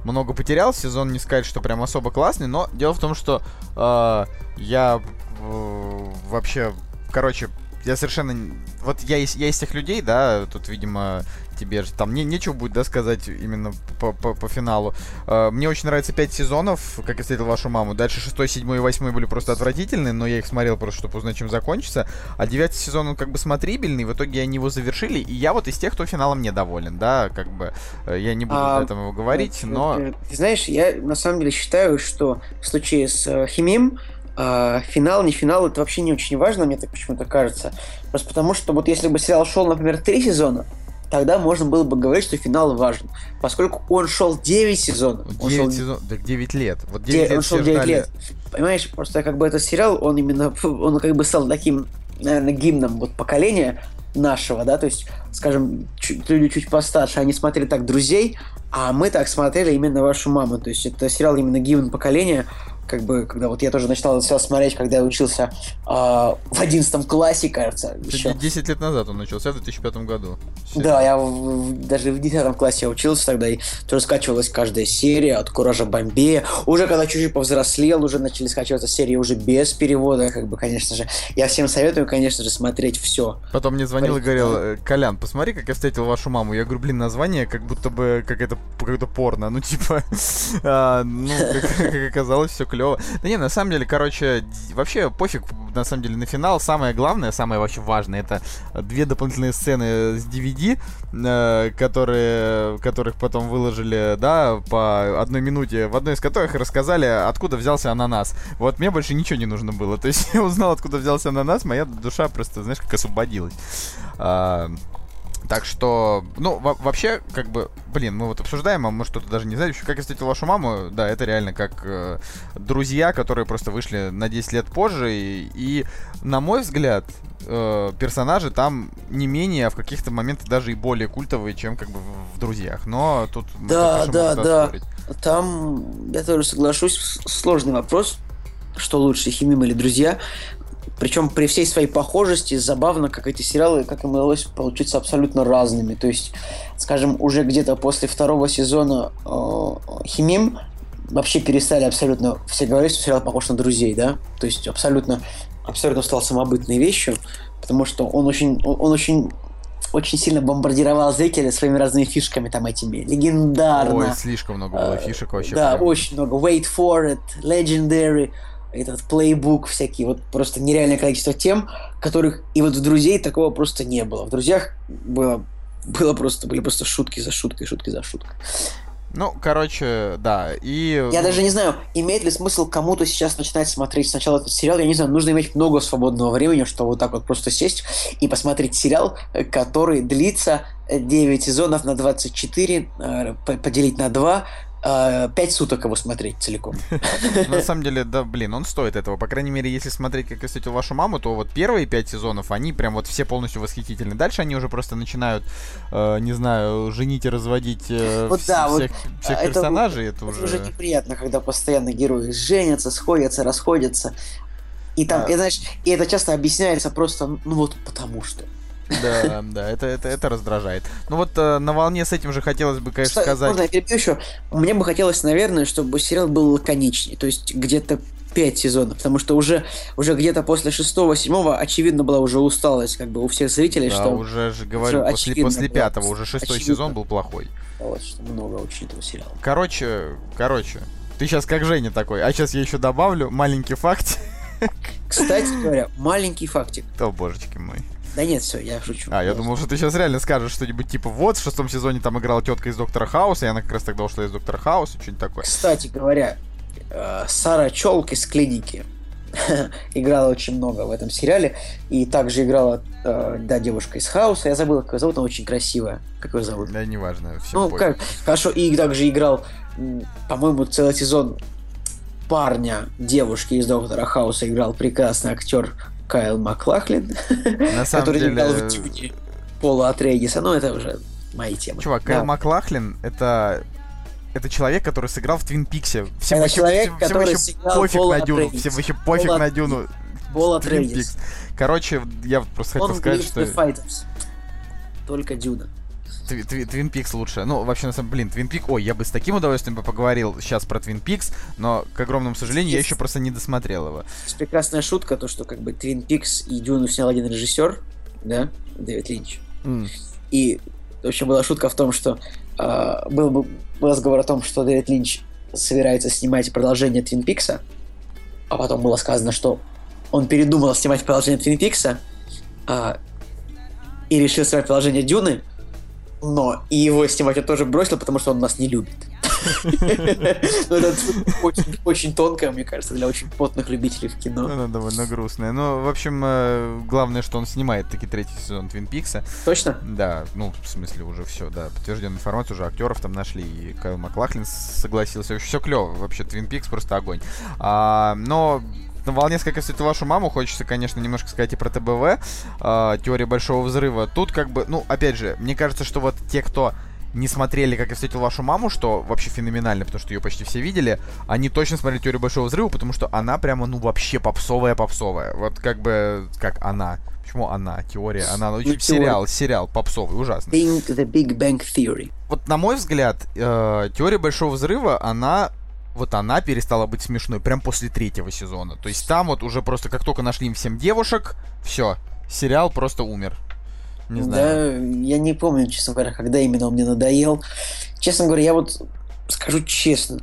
много потерял. Сезон не сказать, что прям особо классный, но дело в том, что э, я э, вообще, короче, я совершенно... Вот я из, я из тех людей, да, тут, видимо, тебе же там не, нечего будет, да, сказать именно по, по, по финалу. Э, мне очень нравится 5 сезонов, как я встретил вашу маму. Дальше 6, 7 и 8 были просто отвратительные, но я их смотрел просто, чтобы узнать, чем закончится. А 9 сезон, он как бы смотрибельный, в итоге они его завершили, и я вот из тех, кто финалом недоволен, да, как бы, э, я не буду А, об этом его говорить, Вот, но... э, Ты знаешь, я на самом деле считаю, что в случае с э, Химим э, финал, не финал, это вообще не очень важно, мне так почему-то кажется. Просто потому, что вот если бы сериал шел, например, три сезона, тогда можно было бы говорить, что финал важен. Поскольку он шел 9 сезонов. он 9 шел сезон... Так 9 лет. Вот 9 Де- лет он шел все 9 ждали. лет. Понимаешь, просто как бы этот сериал, он именно, он как бы стал таким, наверное, гимном вот поколения нашего, да, то есть, скажем, чуть, люди чуть постарше, они смотрели так «Друзей», а мы так смотрели именно «Вашу маму», то есть это сериал именно гимн поколения, как бы, когда вот я тоже начинал этот сериал смотреть, когда я учился а, в 11 классе, кажется, Это еще. 10 лет назад он начался, в 2005 году. Да, я в- даже в 10 классе учился тогда, и тоже скачивалась каждая серия от Куража Бомбея. Уже когда чуть-чуть повзрослел, уже начали скачиваться серии уже без перевода, как бы, конечно же. Я всем советую, конечно же, смотреть все. Потом мне звонил и Смотрите, говорил, «Э, Колян, посмотри, как я встретил вашу маму. Я говорю, блин, название как будто бы как это какое-то порно. Ну, типа, а, ну, как, как оказалось, все клево. Да не, на самом деле, короче, вообще пофиг, на самом деле, на финал. Самое главное, самое вообще важное, это две дополнительные сцены с DVD, э, которые, которых потом выложили, да, по одной минуте, в одной из которых рассказали, откуда взялся ананас. Вот мне больше ничего не нужно было. То есть я узнал, откуда взялся ананас, моя душа просто, знаешь, как освободилась. А, Так что, ну, во- вообще, как бы, блин, мы вот обсуждаем, а может кто-то даже не знает, как я встретил вашу маму, да, это реально как э, друзья, которые просто вышли на 10 лет позже, и, и на мой взгляд, э, персонажи там не менее, а в каких-то моментах даже и более культовые, чем как бы в, в друзьях. Но тут мы Да, да, да. поспорить. Там, я тоже соглашусь, сложный вопрос, что лучше, Химим или Друзья. Причем при всей своей похожести забавно, как эти сериалы, как им удалось получиться абсолютно разными. То есть, скажем, уже где-то после второго сезона э, Химим вообще перестали абсолютно все говорить, что сериал похож на друзей, да? То есть абсолютно, абсолютно стал самобытной вещью, потому что он очень, он очень очень сильно бомбардировал зрителя своими разными фишками там этими. Легендарно. Ой, слишком много было Э, фишек вообще. Да, прям. очень много. Wait for it, Legendary, этот плейбук всякий. Вот просто нереальное количество тем, которых и вот в «Друзей» такого просто не было. В «Друзьях» было, было просто, были просто шутки за шуткой, шутки за шуткой. Ну, короче, да, и... Я даже не знаю, имеет ли смысл кому-то сейчас начинать смотреть сначала этот сериал. Я не знаю, нужно иметь много свободного времени, чтобы вот так вот просто сесть и посмотреть сериал, который длится э, 9 сезонов на 24, э, по- поделить на 2, 5 суток его смотреть целиком. На самом деле, да, блин, он стоит этого. По крайней мере, если смотреть, как я встретил вашу маму, то вот первые пять сезонов, они прям вот все полностью восхитительны. Дальше они уже просто начинают, э, не знаю, женить и разводить э, Вот да, вот, всех, всех а персонажей. Это, Это уже... уже неприятно, когда постоянно герои женятся, сходятся, расходятся. И там, Да. и, знаешь, и это часто объясняется просто, ну вот потому что. Да, да, это, это, это раздражает. Ну вот э, на волне с этим же хотелось бы, конечно, Кстати, сказать... Можно я перебью еще? Мне бы хотелось, наверное, чтобы сериал был лаконичнее, то есть где-то 5 сезонов, потому что уже, уже где-то после шестого, седьмого очевидно была уже усталость как бы у всех зрителей, Да, что, уже же говорю, уже после, после было. пятого, уже шестой Очевидно. сезон был плохой. вот, что много очень этого сериала. Короче, короче, ты сейчас как Женя такой, а сейчас я еще добавлю маленький факт. Кстати говоря, маленький фактик. О, божечки мой. Да нет, все, я шучу. А, я думал, что ты сейчас реально скажешь что-нибудь типа, вот, в шестом сезоне там играла тетка из Доктора Хауса, и она как раз тогда ушла из Доктора Хауса, что-нибудь такое. Кстати говоря, э, Сара Челк из клиники играла очень много в этом сериале. И также играла, э, да, девушка из Хауса. Я забыл, как ее зовут, она очень красивая. Как ее зовут? Да, неважно, все Ну, как, хорошо, и также играл, по-моему, целый сезон парня, девушки из Доктора Хауса играл прекрасный актер Кайл Маклахлин, который играл в деле, Дюне Пола Атрейдиса. Ну, это уже мои темы. чувак, Да. Кайл Маклахлин, это... Это человек, который сыграл в Твин Пиксе. Всем Это вообще, человек, всем- всем который вообще сыграл пофиг Пола на Дюну. Атрейдиса. Всем вообще пофиг Пола на Дюну. Пол Твин. Пикс. Короче, я просто хотел Он сказать, что... Fighters. Только Дюна. Тви- Тви- Твин Пикс лучше. Ну, вообще, на самом блин, Твин Пик... Ой, я бы с таким удовольствием бы поговорил сейчас про Твин Пикс, но, к огромному сожалению, я еще просто не досмотрел его. Прекрасная шутка, то, что как бы Твин Пикс и Дюну снял один режиссер, да, Дэвид Линч. И, в общем, была шутка в том, что а, был, бы- был разговор о том, что Дэвид Линч собирается снимать продолжение Твин Пикса, а потом было сказано, что он передумал снимать продолжение Твин Пикса а, и решил снимать продолжение Дюны, но и его снимать он тоже бросил, потому что он нас не любит. Ну, это очень- тонкое, мне кажется, для очень потных любителей в кино. Она довольно грустная. Ну, в общем, э, главное, что он снимает таки третий сезон Твин Пикса. Точно? Да, ну, в смысле, уже все, да, подтвержденная информация, уже актеров там нашли, и Кайл Маклахлин согласился. Все клево, вообще, Твин Пикс просто огонь. А, но на волне, как встретил вашу маму, хочется, конечно, немножко сказать и про ТБВ, а, теория большого взрыва. Тут как бы, ну, опять же, мне кажется, что вот те, кто не смотрели, как я встретил вашу маму, что вообще феноменально, потому что ее почти все видели, они точно смотрели теорию большого взрыва, потому что она прямо, ну, вообще попсовая-попсовая. Вот как бы, как она. Почему она? Теория. Она, Ну, теория. сериал, сериал попсовый, ужасно. Think the Big Bang Theory. Вот на мой взгляд, э, теория большого взрыва, она вот она перестала быть смешной прям после третьего сезона. То есть там вот уже просто как только нашли им всем девушек, все, сериал просто умер. Не знаю. Да, я не помню, честно говоря, когда именно он мне надоел. Честно говоря, я вот скажу честно,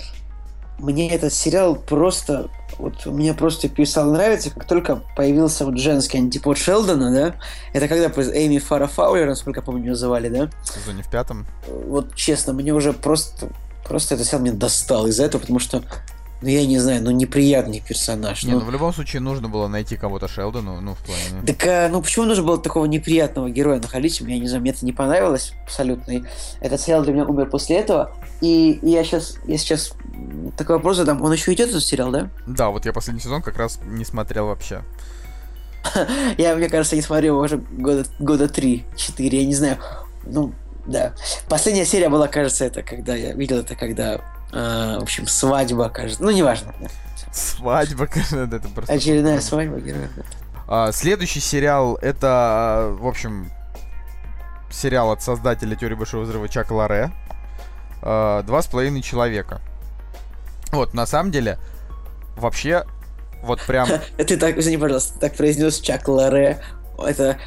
мне этот сериал просто, вот мне просто перестал нравиться, как только появился вот женский антипод Шелдона, да, это когда Эми Фара Фаулер, насколько я помню, ее звали, да, В сезоне в пятом. вот честно, мне уже просто, просто этот сериал меня достал из-за этого, потому что ну я не знаю, ну неприятный персонаж. Не, ну, ну в любом случае нужно было найти кого-то Шелдону, ну в плане... Так, а, ну почему нужно было такого неприятного героя находить? Мне, я не знаю, мне это не понравилось абсолютно. И этот сериал для меня умер после этого. И я сейчас, я сейчас такой вопрос задам. Он еще идет, этот сериал, да? Да, вот я последний сезон как раз не смотрел вообще. Я, мне кажется, не смотрел уже года, года 3-4, я не знаю. Ну, да. Последняя серия была, кажется, это когда я видел это, когда, э, в общем, свадьба, кажется. Ну, неважно. Да. Свадьба, это просто... Очередная свадьба героя. А, следующий сериал это, а, в общем, сериал от создателя теории большого взрыва Чака Ларе. Два с половиной человека. Вот, на самом деле, вообще, вот прям... Ты так, извини, пожалуйста, так произнес Чак Ларе. Это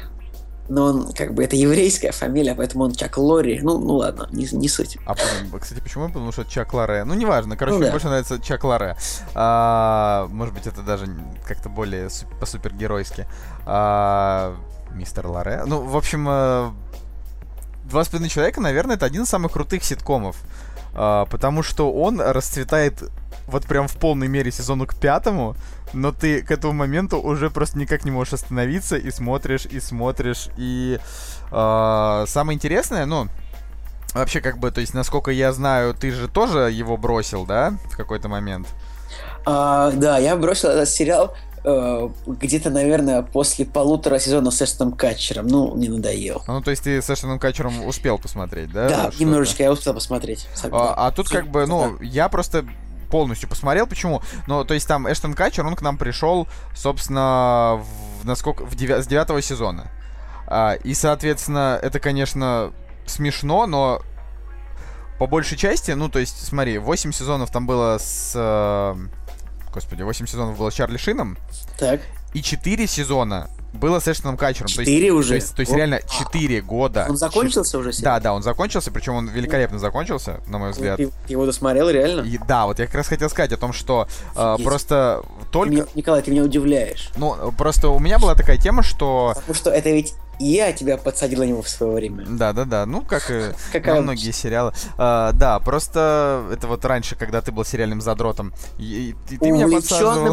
но он как бы это еврейская фамилия, поэтому он Чак Лори. Ну, ну ладно, не, не суть. А кстати, почему? Потому что Чак Лоре. Ну, неважно, короче, Ну мне да. больше нравится Чак Лоре. А, может быть, это даже как-то более су- по-супергеройски. А, мистер Лоре. Ну, в общем, а, Два с половиной человека, наверное, это один из самых крутых ситкомов. А, потому что он расцветает вот прям в полной мере сезону к пятому, но ты к этому моменту уже просто никак не можешь остановиться и смотришь, и смотришь, и а, самое интересное, ну, вообще как бы, то есть, насколько я знаю, ты же тоже его бросил, да, в какой-то момент? А, да, я бросил этот сериал э, где-то, наверное, после полутора сезона с Эштоном Катчером. Ну, не надоел. Ну, то есть ты с Эштоном Катчером успел посмотреть, да? Да, немножечко я успел посмотреть. А, а тут как бы, ну, я просто полностью посмотрел. Почему? Ну, то есть там Эштон Катчер, он к нам пришел, собственно, в, насколько, в девя- с девятого сезона. А, и, соответственно, это, конечно, смешно, но по большей части, ну, то есть, смотри, 8 сезонов там было с... э, Господи, 8 сезонов было с Чарли Шином, Так, и 4 сезона было с Эштоном Катчером. То есть- Четыре уже? То есть, то есть реально 4 года. он закончился уже Да, да, он закончился, причем он великолепно закончился, на мой взгляд. Ты, ты его досмотрел, реально? И, да, вот я как раз хотел сказать о том, что э, просто Ты только... меня- Николай, ты меня удивляешь. Ну, просто у меня была такая тема, что... Потому что это ведь я тебя подсадил на него в свое время. Да-да-да, ну, как и Как на обычно. многие сериалы. А, да, просто это вот раньше, когда ты был сериальным задротом, и, и ты меня Увлеченным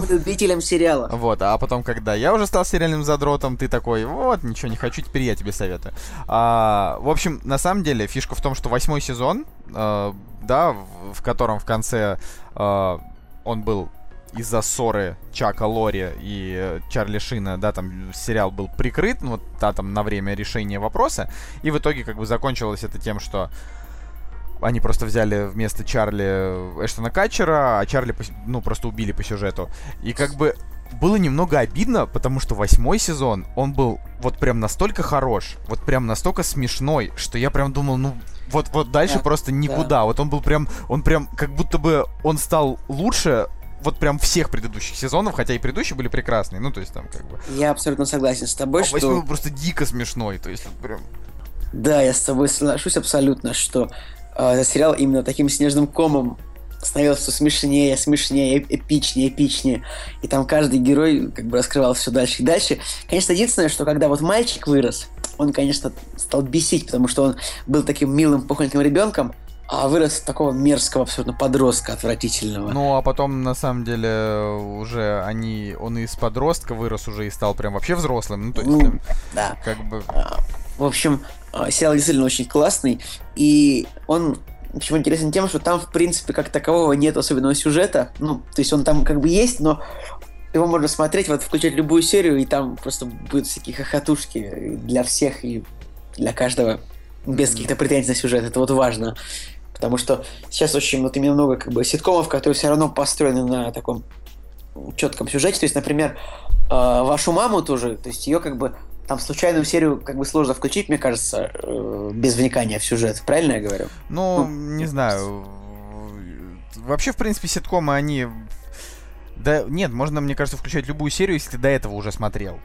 подсаживал. любителем сериала. Вот, а потом, когда я уже стал сериальным задротом, ты такой, вот, ничего не хочу, теперь я тебе советую. А, в общем, на самом деле, фишка в том, что восьмой сезон, э, да, в, в котором в конце э, он был из-за ссоры Чака Лори и э, Чарли Шина, да, там сериал был прикрыт, ну, вот, да, там на время решения вопроса, и в итоге как бы закончилось это тем, что они просто взяли вместо Чарли Эштона Катчера, а Чарли, ну, просто убили по сюжету. И как бы было немного обидно, потому что восьмой сезон, он был вот прям настолько хорош, вот прям настолько смешной, что я прям думал, ну, вот, вот дальше Да, просто никуда. Вот он был прям, он прям, как будто бы он стал лучше вот прям всех предыдущих сезонов, хотя и предыдущие были прекрасные, ну, то есть там как бы... Я абсолютно согласен с тобой, А что... восьмой просто дико смешной, то есть вот прям... Да, я с тобой соглашусь абсолютно, что э, сериал именно таким снежным комом становился смешнее, смешнее, эп- эпичнее, эпичнее. И там каждый герой как бы раскрывал все дальше и дальше. Конечно, единственное, что когда вот мальчик вырос, он, конечно, стал бесить, потому что он был таким милым, пухленьким ребенком, а вырос такого мерзкого абсолютно подростка отвратительного. Ну, а потом, на самом деле, уже они... Он из подростка вырос уже и стал прям вообще взрослым, ну, то есть, Ну, там, да. как бы... А, В общем, а, сериал действительно очень классный, и он почему интересен тем, что там, в принципе, как такового нет особенного сюжета. Ну, то есть он там как бы есть, но его можно смотреть, вот включать любую серию, и там просто будут всякие хохотушки для всех и для каждого без каких-то претензий на сюжет. Это вот важно. Потому что сейчас очень вот именно много как бы ситкомов, которые все равно построены на таком четком сюжете. То есть, например, э, вашу маму тоже, то есть ее как бы там случайную серию как бы сложно включить, мне кажется, э, без вникания в сюжет. Правильно я говорю? Ну, Ну, не знаю. Вообще, в принципе, ситкомы, они... Да, нет, можно, мне кажется, включать любую серию, если ты до этого уже смотрел.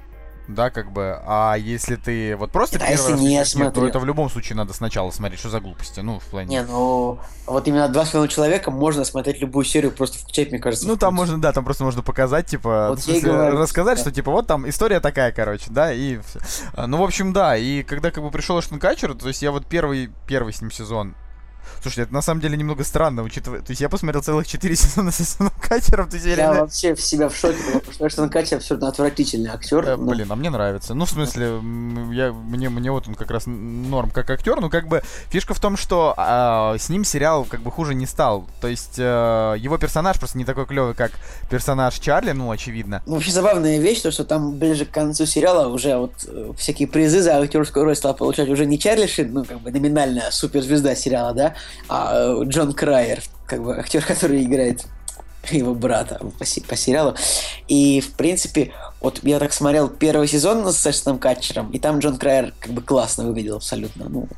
Да, как бы. А если ты вот просто Да, первый если раз не включаешь, нет, то смотрел. это в любом случае надо сначала смотреть, что за глупости. Ну, в плане. Не, ну вот именно два с половиной человека можно смотреть любую серию, просто включать, мне кажется. Ну, там можно, да, там просто можно показать, типа, Вот в смысле, говорю, рассказать, да. что, типа, вот там история такая, короче, да, и всё. А, Ну, в общем, да, и когда, как бы, пришел Эштон Катчер, то есть я вот первый, первый с ним сезон Слушай, это на самом деле немного странно, учитывая... То есть я посмотрел целых 4 сезона с Эштоном Катером ты все Я время... вообще в себя в шоке, потому что Эштон Катчер абсолютно отвратительный актер. Э, но- Блин, а мне нравится. Ну, в смысле, я, мне, мне вот он как раз норм как актер. Ну, как бы, фишка в том, что а, с ним сериал как бы хуже не стал. То есть, э, его персонаж просто не такой клевый, как персонаж Чарли, ну, очевидно. Ну, вообще забавная вещь, то, что там ближе к концу сериала уже вот э, всякие призы за актерскую роль стал получать уже не Чарли Шин, ну, как бы номинальная суперзвезда сериала, да, а Джон Крайер, как бы актер, который играет его брата по, по сериалу. И, в принципе, вот я так смотрел первый сезон с Эштоном Катчером, и там Джон Крайер как бы классно выглядел абсолютно. Ну, вот.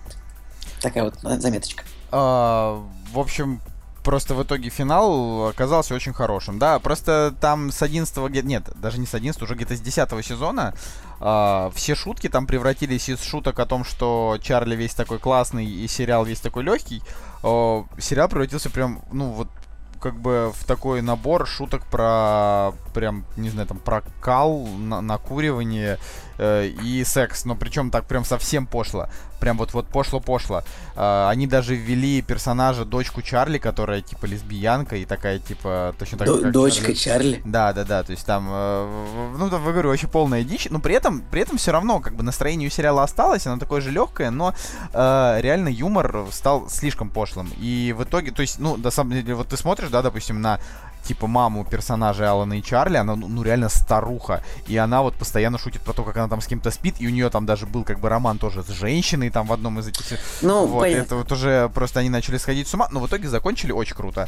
такая вот заметочка. А, в общем, просто в итоге финал оказался очень хорошим. Да, просто там с 11 где нет, даже не с 11 уже где-то с 10 сезона а, все шутки там превратились из шуток о том, что Чарли весь такой классный и сериал весь такой легкий. о, сериал превратился прям, ну вот как бы в такой набор шуток про прям, не знаю, там про кал, на- накуривание э, и секс, но причем так прям совсем пошло. Прям вот вот пошло-пошло. А, они даже ввели персонажа, дочку Чарли, которая типа лесбиянка и такая типа точно так До- как дочка Чарли. Чарли. Да, да, да, то есть там, э, ну, там, я говорю, очень полная дичь, но при этом, при этом все равно, как бы, настроение у сериала осталось, оно такое же легкое, но э, реально юмор стал слишком пошлым. И в итоге, то есть, ну, на самом деле, вот ты смотришь, да, допустим, на типа маму персонажей Алана и Чарли, она, ну, ну, реально старуха, и она вот постоянно шутит про то, как она там с кем-то спит, и у нее там даже был, как бы, роман тоже с женщиной там в одном из этих... се- Ну, вот, понятно. это вот уже просто они начали сходить с ума, но в итоге закончили очень круто.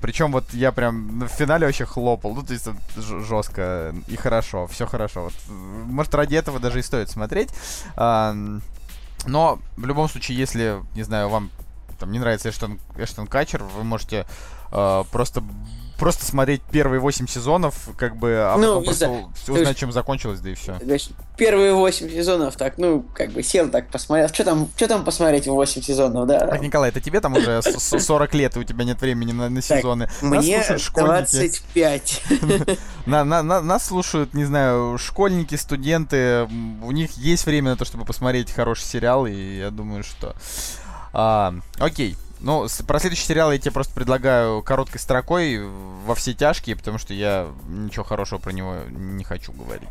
причем вот я прям в финале вообще хлопал, ну то есть жестко и хорошо, все хорошо. Вот, э, может ради этого даже и стоит смотреть. А, но в любом случае, если, не знаю, вам там не нравится Эштон, Эштон Катчер, вы можете э, просто просто смотреть первые 8 сезонов, как бы, а Ну, потом просто знаю. узнать, чем закончилось, да и все. Знаешь, первые 8 сезонов, так, ну, как бы сел так, посмотрел. Что там, что там посмотреть в 8 сезонов, да? Так, Николай, это тебе там уже с- с- 40 лет, и у тебя нет времени на, на Так, сезоны. Нас Мне слушают школьники. 25. На, на- на- нас слушают, не знаю, школьники, студенты. У них есть время на то, чтобы посмотреть хороший сериал, и я думаю, что... А, окей. Ну, про следующий сериал я тебе просто предлагаю короткой строкой во все тяжкие, потому что я ничего хорошего про него не хочу говорить.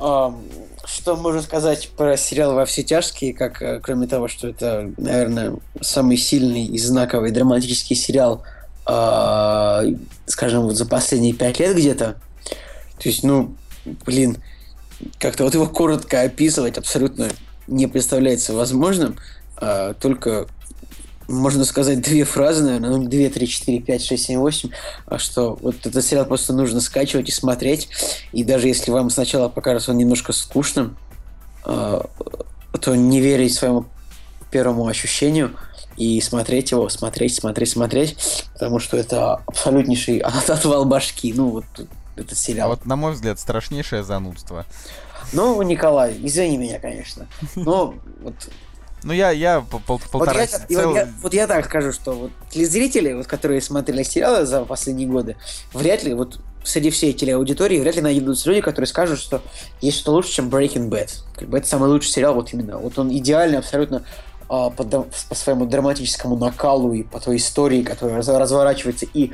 Что можно сказать про сериал «Во все тяжкие», как, э, кроме того, что это, наверное, самый сильный и знаковый драматический сериал, а, скажем, вот за последние пять лет где-то. То есть, ну, блин, как-то вот его коротко описывать абсолютно не представляется возможным. А, Только можно сказать две фразы, наверное, ну, две, три, четыре, пять, шесть, семь, восемь, а что вот этот сериал просто нужно скачивать и смотреть, и даже если вам сначала покажется он немножко скучным, а, то не верить своему первому ощущению и смотреть его, смотреть, смотреть, смотреть, потому что это абсолютнейший отвал башки, ну вот этот А сериал. вот, на мой взгляд, страшнейшее занудство. Ну, Николай, извини меня, конечно, но вот Ну, я, я по- пол- Вот полтора... я, и вот, цел- я, вот я так скажу, что вот для зрителей, вот, которые смотрели сериалы за последние годы, вряд ли, вот среди всей телеаудитории, вряд ли найдутся люди, которые скажут, что есть что лучше, чем Breaking Bad. Как бы это самый лучший сериал вот именно. Вот он идеальный абсолютно а, по, по своему драматическому накалу и по той истории, которая раз- разворачивается и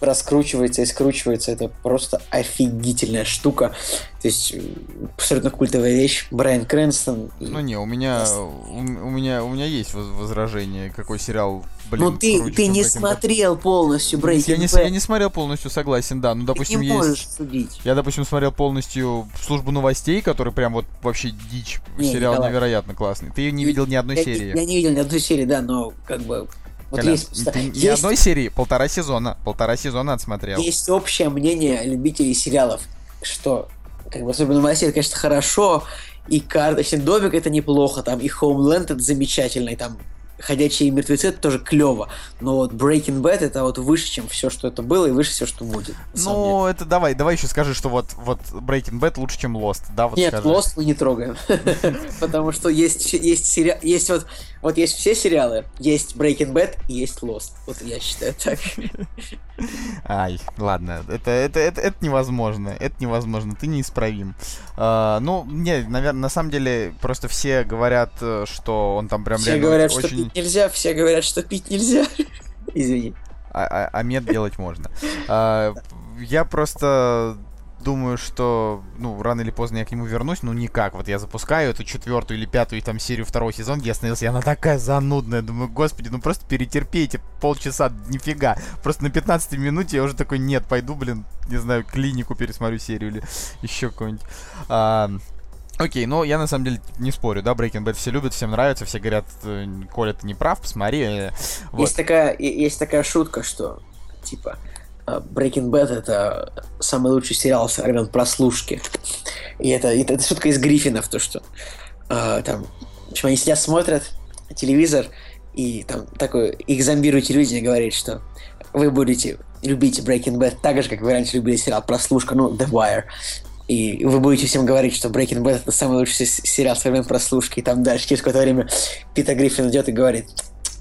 раскручивается и скручивается. Это просто офигительная штука. То есть абсолютно культовая вещь. Брайан Крэнстон. Ну не, у меня, у, у меня, у меня есть воз- возражение, какой сериал, блин, Ну ты, круче, ты не Breaking Bad. смотрел полностью Breaking я, не, Bad. я не смотрел полностью, согласен, да. Ну, Ты допустим, не есть... судить. Я, допустим, смотрел полностью службу новостей, который прям вот вообще дичь. Не, Сериал Николай. невероятно классный. Ты не видел ни одной я, серии. Я, не видел ни одной серии, да, но как бы вот Колян, есть, ты ни есть, одной серии, полтора сезона. Полтора сезона отсмотрел. есть общее мнение любителей сериалов, что как бы особенно это, конечно, хорошо, и карточный домик это неплохо, там и Homeland это замечательно, и там Ходячие мертвецы это тоже клево. Но вот Breaking Bad это вот выше, чем все, что это было, и выше все, что будет. Ну, это давай, давай еще скажи, что вот, вот Breaking Bad лучше, чем Lost, да? Вот Нет, скажи. Lost мы не трогаем. Потому что есть, есть сериал, есть вот, вот есть все сериалы, есть Breaking Bad и есть Lost. Вот я считаю так. Ай, ладно, это, это, это, это невозможно, это невозможно, ты неисправим. А, ну, не, наверное, на самом деле, просто все говорят, э, что он там прям Все говорят, что очень... пить нельзя, все говорят, что пить нельзя. Извини. а, а, а мед делать можно. А, я просто думаю, что, ну, рано или поздно я к нему вернусь, ну, никак. Вот я запускаю эту четвертую или пятую там серию второго сезона, где я остановился, и она такая занудная. Думаю, господи, ну просто перетерпейте полчаса, нифига. Просто на 15 минуте я уже такой, нет, пойду, блин, не знаю, клинику пересмотрю серию или еще какую-нибудь. А, Окей, ну я на самом деле не спорю, да, Breaking Bad все любят, всем нравится, все говорят, э, Коля, ты не прав, посмотри. э, Вот. Есть такая, есть такая шутка, что типа Breaking Bad это самый лучший сериал со времен прослушки. И это, это, это шутка из Гриффинов, то что э, там, в общем, они сидят, смотрят телевизор, и там такой, их зомбирует телевидение говорит, что вы будете любить Breaking Bad так же, как вы раньше любили сериал Прослушка, ну, The Wire. И вы будете всем говорить, что Breaking Bad это самый лучший сериал со времен прослушки. И там дальше через какое-то время Питер Гриффин идет и говорит,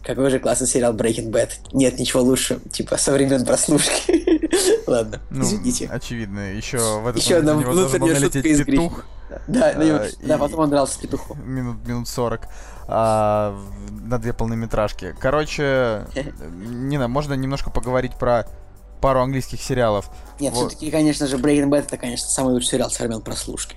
какой же классный сериал Breaking Bad. Нет ничего лучше, типа, со времен прослушки. Ладно, Ну, извините. очевидно, еще в этот Еще одна внутренняя налететь шутка из петух. Да, на него- а, да, и- потом он дрался с петухом. минут, минут 40 а, на две полнометражки. Короче, не знаю, можно немножко поговорить про пару английских сериалов. Нет, Вот. все-таки, конечно же, Breaking Bad это, конечно, самый лучший сериал со времен прослушки.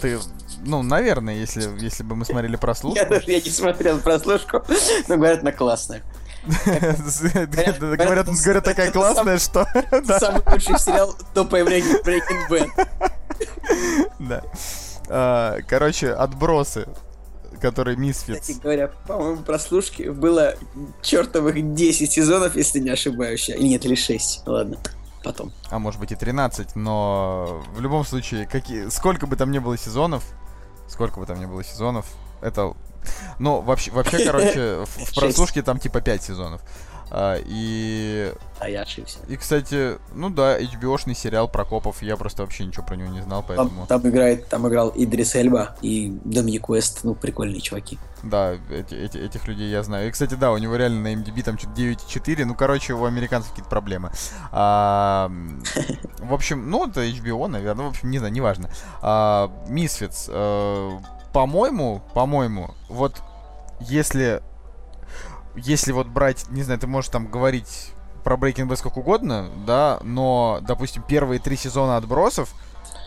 Ты, ну, наверное, если, если бы мы смотрели прослушку. Я даже я не смотрел прослушку, но говорят, она классная. Говорят, говорят, такая классная, что... Самый лучший сериал до появления Breaking Bad. да. А, Короче, отбросы, которые Кстати Misfits. говоря, по-моему, прослушки было чертовых 10 сезонов, если не ошибаюсь. Или нет, или 6. Ладно, потом. а может быть и 13, но в любом случае, какие, сколько бы там ни было сезонов, сколько бы там ни было сезонов, это... Ну, вообще, вообще короче, в, в прослушке там типа 5 сезонов. А, и, А я ошибся. и, кстати, ну да, HBO-шный сериал про копов, я просто вообще ничего про него не знал, Там, поэтому... там играет, там играл Идрис Эльба и Доминик Уэст, ну, прикольные чуваки. Да, эти, эти- этих людей я знаю. И, кстати, да, у него реально на MDB там что-то 9,4. Ну, короче, у американцев какие-то проблемы. А, в общем, ну, это HBO, наверное. В общем, не знаю, неважно. А, Misfits. э, по-моему, по-моему, вот если... Если вот брать, не знаю, ты можешь там говорить про Breaking Bad как угодно, да, но, допустим, первые три сезона отбросов,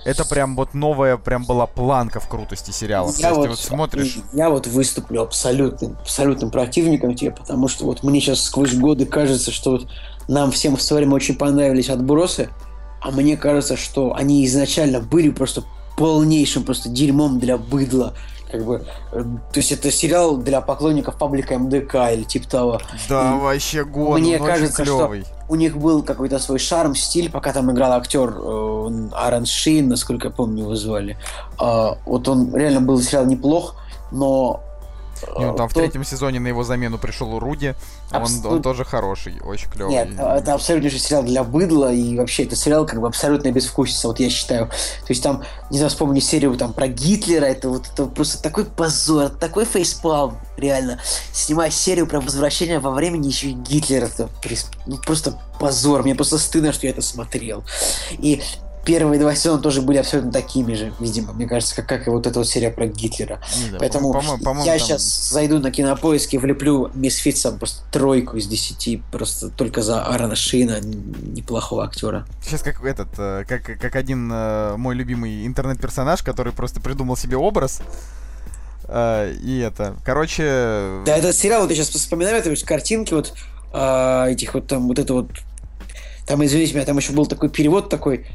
это прям вот новая, прям была планка в крутости сериалов. То Я вот, вот смотришь... я вот выступлю абсолютным, абсолютным противником тебе, потому что вот мне сейчас сквозь годы кажется, что вот нам всем в свое время очень понравились отбросы, а мне кажется, что они изначально были просто полнейшим просто дерьмом для быдла. Как бы, э, то есть это сериал для поклонников паблика МДК или типа того. Да, И вообще год, мне кажется, очень что-. У них был какой-то свой шарм, стиль, пока там играл актер э, Аарон Шин, насколько я помню, его звали. А, вот он реально был сериал неплох, но... И он э, там в тот- третьем сезоне на его замену пришел Руди. Он, Абсолютно. он тоже хороший, очень клевый. Нет, э, это абсолютнейший сериал для быдла, и вообще это сериал как бы абсолютно безвкусица, вот я считаю. То есть там, не знаю, вспомни серию там про Гитлера, это вот это просто такой позор, такой фейспалм, реально. Снимать серию про возвращение во времени еще и Гитлера, это ну, просто позор, мне просто стыдно, что я это смотрел. И первые два сезона тоже были абсолютно такими же, видимо, мне кажется, как, как и вот эта вот серия про Гитлера. Не знаю, Поэтому по-моему, по-моему, я там- сейчас зайду на кинопоиск и влеплю Мисфитсом просто тройку из десяти, просто только за Аарона Шина, неплохого актера. Сейчас как этот, э, как, как один э, мой любимый интернет-персонаж, который просто придумал себе образ. э, и это, короче... Да, этот сериал, вот я сейчас вспоминаю, это картинки вот этих вот там, вот это вот, там, извините меня, там еще был такой перевод такой,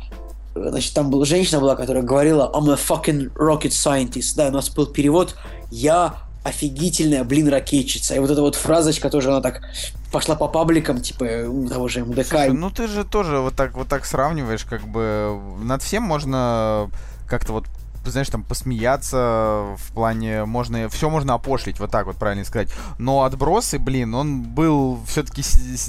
значит, там была женщина была, которая говорила I'm a fucking rocket scientist, да, у нас был перевод «Я офигительная, блин, ракетчица». И вот эта вот фразочка тоже, она так пошла по пабликам, типа, того же МДК. Слушай, ну ты же тоже вот так вот так сравниваешь, как бы над всем можно как-то вот знаешь, там, посмеяться в плане, можно, все можно опошлить, вот так вот правильно сказать. Но отбросы, блин, он был все-таки,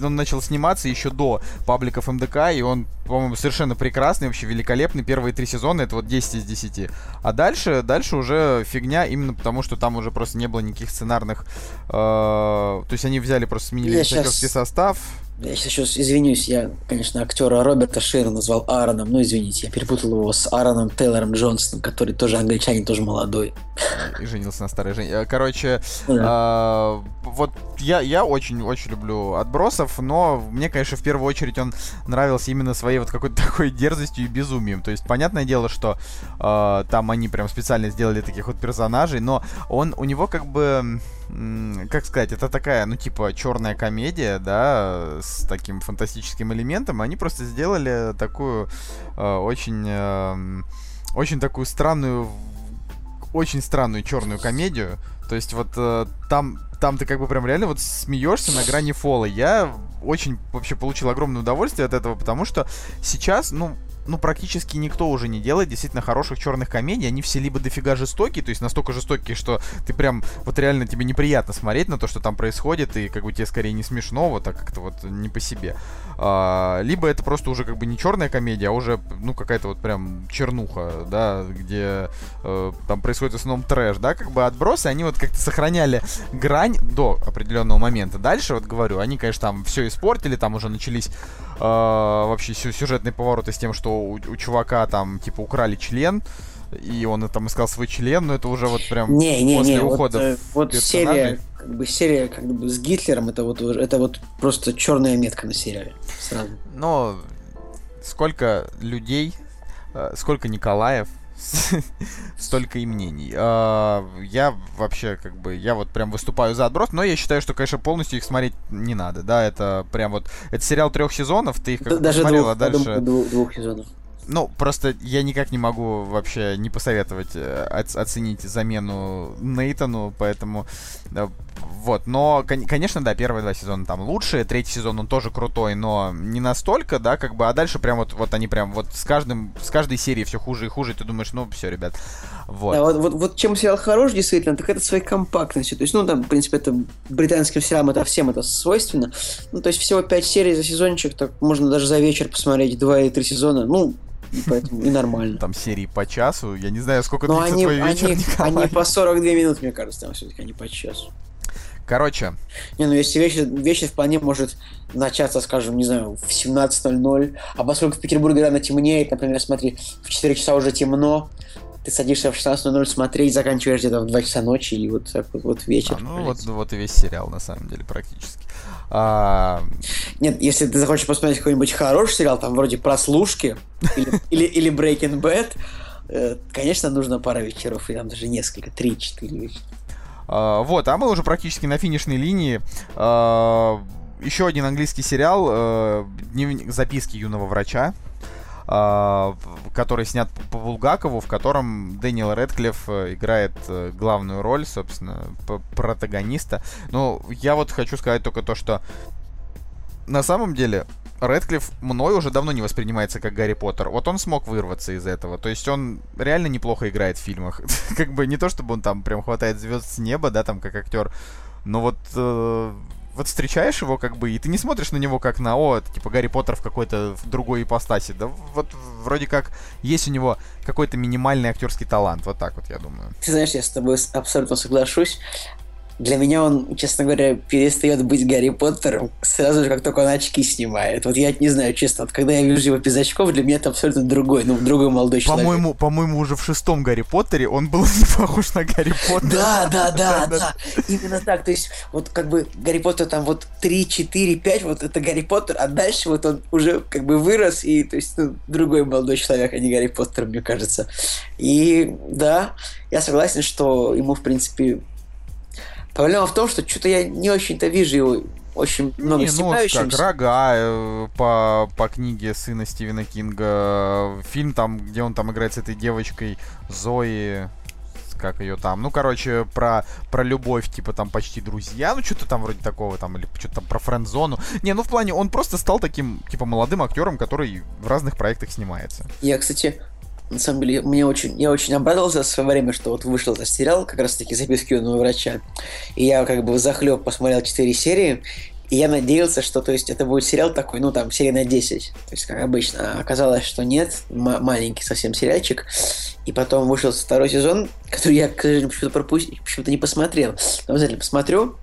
он начал сниматься еще до пабликов МДК, и он, по-моему, совершенно прекрасный, вообще великолепный. Первые три сезона это вот 10 из 10. А дальше, дальше уже фигня, именно потому что там уже просто не было никаких сценарных. э, то есть они взяли, просто сменили актерский состав. Я сейчас извинюсь, я, конечно, актера Роберта Шира назвал Аароном, но извините, я перепутал его с Аароном Тейлором Джонсоном, который тоже англичанин, тоже молодой. И женился на старой жене. Короче, Ну да. а, вот я, я очень-очень люблю отбросов, но мне, конечно, в первую очередь он нравился именно своей вот какой-то такой дерзостью и безумием. То есть, понятное дело, что э, там они прям специально сделали таких вот персонажей, но он, у него как бы, как сказать, это такая, ну, типа, черная комедия, да, с таким фантастическим элементом. Они просто сделали такую э, очень, э, очень такую странную очень странную черную комедию. То есть вот э, там, там ты как бы прям реально вот смеешься на грани фола. Я очень вообще получил огромное удовольствие от этого, потому что сейчас, ну, ну, практически никто уже не делает действительно хороших черных комедий. Они все либо дофига жестокие, то есть настолько жестокие, что ты прям, вот реально тебе неприятно смотреть на то, что там происходит, и как бы тебе скорее не смешно, вот так как-то вот не по себе. А, либо это просто уже как бы не черная комедия, а уже, ну, какая-то вот прям чернуха, да, где э, там происходит в основном трэш, да, как бы отбросы, они вот как-то сохраняли грань до определенного момента. Дальше, вот говорю, они, конечно, там все испортили, там уже начались э, вообще сюжетные повороты с тем, что у, у чувака там, типа, украли член, и он там искал свой член, но это уже вот прям не, не, после не, ухода вот, э, вот серия, как бы серия как бы с Гитлером, это вот это вот просто черная метка на сериале сразу. Но сколько людей, э, сколько Николаев, столько и мнений. А, я вообще, как бы, я вот прям выступаю за отброс, но я считаю, что, конечно, полностью их смотреть не надо, да, это прям вот, это сериал трех сезонов, ты их как Даже смотрел, двух, а дальше... двух, сезонов. Ну, просто я никак не могу вообще не посоветовать э, оценить замену Нейтану, поэтому вот. Но, конечно, да, первые два сезона там лучшие, третий сезон он тоже крутой, но не настолько, да, как бы, а дальше прям вот, вот они прям вот с каждым, с каждой серии все хуже и хуже, и ты думаешь, ну, все, ребят, вот. Да, вот, вот, вот чем сериал хорош, действительно, так это своей компактностью. То есть, ну, там, в принципе, это британским сериалам это всем это свойственно. Ну, то есть, всего пять серий за сезончик, так можно даже за вечер посмотреть два или три сезона. Ну, поэтому и нормально. Там серии по часу, я не знаю, сколько Но длится они, твой вечер, они, Николай. они по 42 минуты, мне кажется, там все-таки, они по часу. Короче. Не, ну если вечер, вечер вполне может начаться, скажем, не знаю, в 17.00, а поскольку в Петербурге рано темнеет, например, смотри, в 4 часа уже темно, ты садишься в 16.00 смотреть, заканчиваешь где-то в 2 часа ночи, и вот так вот, вот вечер. А, ну вот, вот и весь сериал, на самом деле, практически. А... Нет, если ты захочешь посмотреть какой-нибудь хороший сериал, там вроде «Прослушки» или, или, или «Breaking Bad», э, конечно, нужно пара вечеров, и там даже несколько, три-четыре вечера. Uh, вот, а мы уже практически на финишной линии. Uh, еще один английский сериал uh, Дневник записки юного врача. Uh, который снят по Булгакову, в котором Дэниел Редклифф играет главную роль, собственно, протагониста. Но я вот хочу сказать только то, что на самом деле Редклифф мной уже давно не воспринимается как Гарри Поттер. Вот он смог вырваться из этого. То есть он реально неплохо играет в фильмах. как бы не то, чтобы он там прям хватает звезд с неба, да, там как актер. Но вот э, вот встречаешь его, как бы, и ты не смотришь на него как на, о, это, типа Гарри Поттер в какой-то другой ипостаси. Да вот вроде как есть у него какой-то минимальный актерский талант. Вот так вот, я думаю. Ты знаешь, я с тобой абсолютно соглашусь для меня он, честно говоря, перестает быть Гарри Поттером сразу же, как только он очки снимает. Вот я не знаю, честно, вот когда я вижу его без очков, для меня это абсолютно другой, ну, другой молодой человек. По-моему, по-моему, уже в шестом Гарри Поттере он был не похож на Гарри Поттера. Да, да, да, да. Именно так. То есть, вот как бы Гарри Поттер там вот 3, 4, 5, вот это Гарри Поттер, а дальше вот он уже как бы вырос, и то есть, ну, другой молодой человек, а не Гарри Поттер, мне кажется. И да, я согласен, что ему, в принципе, Проблема в том, что что-то я не очень-то вижу его очень много не, ну, как рога э, по, по книге сына Стивена Кинга. Фильм там, где он там играет с этой девочкой Зои как ее там. Ну, короче, про, про любовь, типа, там, почти друзья. Ну, что-то там вроде такого, там, или что-то там про френд-зону. Не, ну, в плане, он просто стал таким, типа, молодым актером, который в разных проектах снимается. Я, кстати, на самом деле, мне очень, я очень обрадовался в свое время, что вот вышел этот сериал, как раз таки «Записки юного врача». И я как бы захлеб посмотрел 4 серии, и я надеялся, что то есть, это будет сериал такой, ну там, серия на 10. То есть, как обычно. А оказалось, что нет. М- маленький совсем сериальчик. И потом вышел второй сезон, который я, к сожалению, почему-то пропустил, почему-то не посмотрел. Но обязательно посмотрю.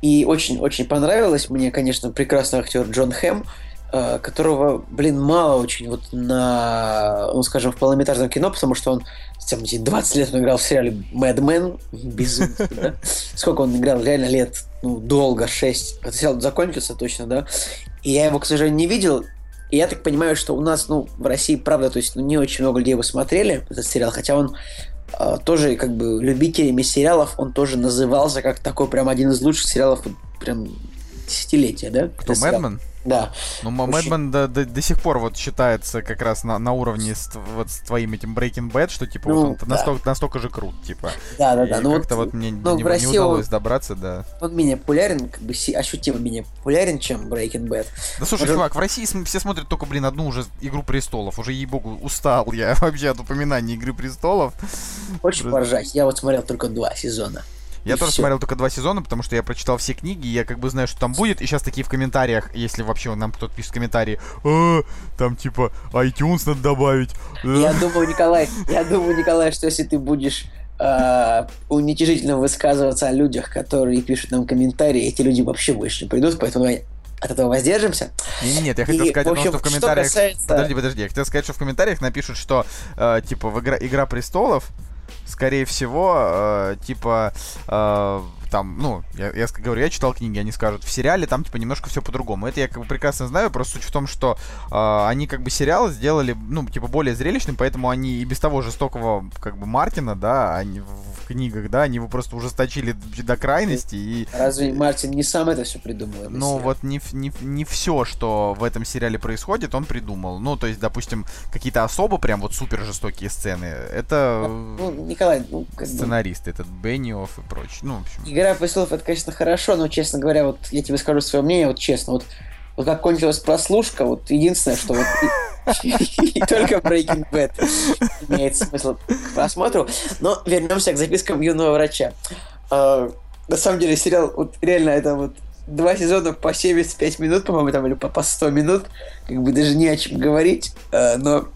И очень-очень понравилось. Мне, конечно, прекрасный актер Джон Хэм. Э, которого, блин, мало очень вот на, ну, скажем, в полнометражном кино, потому что он там, эти 20 лет он играл в сериале Mad Men, безумно, да? Сколько он играл, реально лет, ну, долго, 6. Этот сериал закончился точно, да? И я его, к сожалению, не видел, и я так понимаю, что у нас, ну, в России, правда, то есть, ну, не очень много людей его смотрели, этот сериал, хотя он э, тоже, как бы, любителями сериалов, он тоже назывался как такой прям один из лучших сериалов, прям, десятилетия, да? Кто, Мэдмен? Да. Ну, Мэдмен до, до, до сих пор вот считается как раз на, на уровне с, вот с твоим этим Breaking Bad, что типа ну, вот он да. настолько, настолько же крут, типа. Да, да, да. Ну как-то вот, вот мне ну, не, не удалось он, добраться, да. Он менее популярен, как бы ощутимо менее популярен, чем Breaking Bad. Да слушай, Может... чувак, в России все смотрят только, блин, одну уже Игру престолов. Уже, ей-богу, устал я вообще от упоминания Игры престолов. Хочешь Просто... поржать? Я вот смотрел только два сезона. Я тоже все. смотрел только два сезона, потому что я прочитал все книги, и я как бы знаю, что там будет. И сейчас такие в комментариях, если вообще нам кто-то пишет комментарии, а, там типа iTunes надо добавить. Я думаю, Николай, я думаю, Николай, что если ты будешь э, уничижительно высказываться о людях, которые пишут нам комментарии, эти люди вообще больше не придут, поэтому от этого воздержимся. Нет, нет, я хотел и, сказать, общем, том, что в комментариях... Касается... Подожди, подожди, я хотел сказать, что в комментариях напишут, что, э, типа, в игра... Игра престолов скорее всего, э, типа, э, там, ну, я, я говорю, я читал книги, они скажут, в сериале там, типа, немножко все по-другому. Это я как бы прекрасно знаю, просто суть в том, что э, они как бы сериал сделали, ну, типа, более зрелищным, поэтому они и без того жестокого, как бы, Мартина, да, они в книгах, да, они его просто ужесточили до крайности и... Разве Мартин не сам это все придумал? Ну, вот не, не, не все, что в этом сериале происходит, он придумал. Ну, то есть, допустим, какие-то особо прям вот супер жестокие сцены, это... Ну, Николай, ну, как Сценаристы, этот Бенниофф и прочее, ну, в общем... Игра престолов это, конечно, хорошо, но, честно говоря, вот я тебе скажу свое мнение, вот честно, вот, вот как кончилась прослушка, вот единственное, что вот только Breaking Bad имеет смысл к просмотру. Но вернемся к запискам юного врача. А, на самом деле сериал, вот реально это вот два сезона по 75 минут, по-моему, там, или по, по 100 минут, как бы даже не о чем говорить, а, но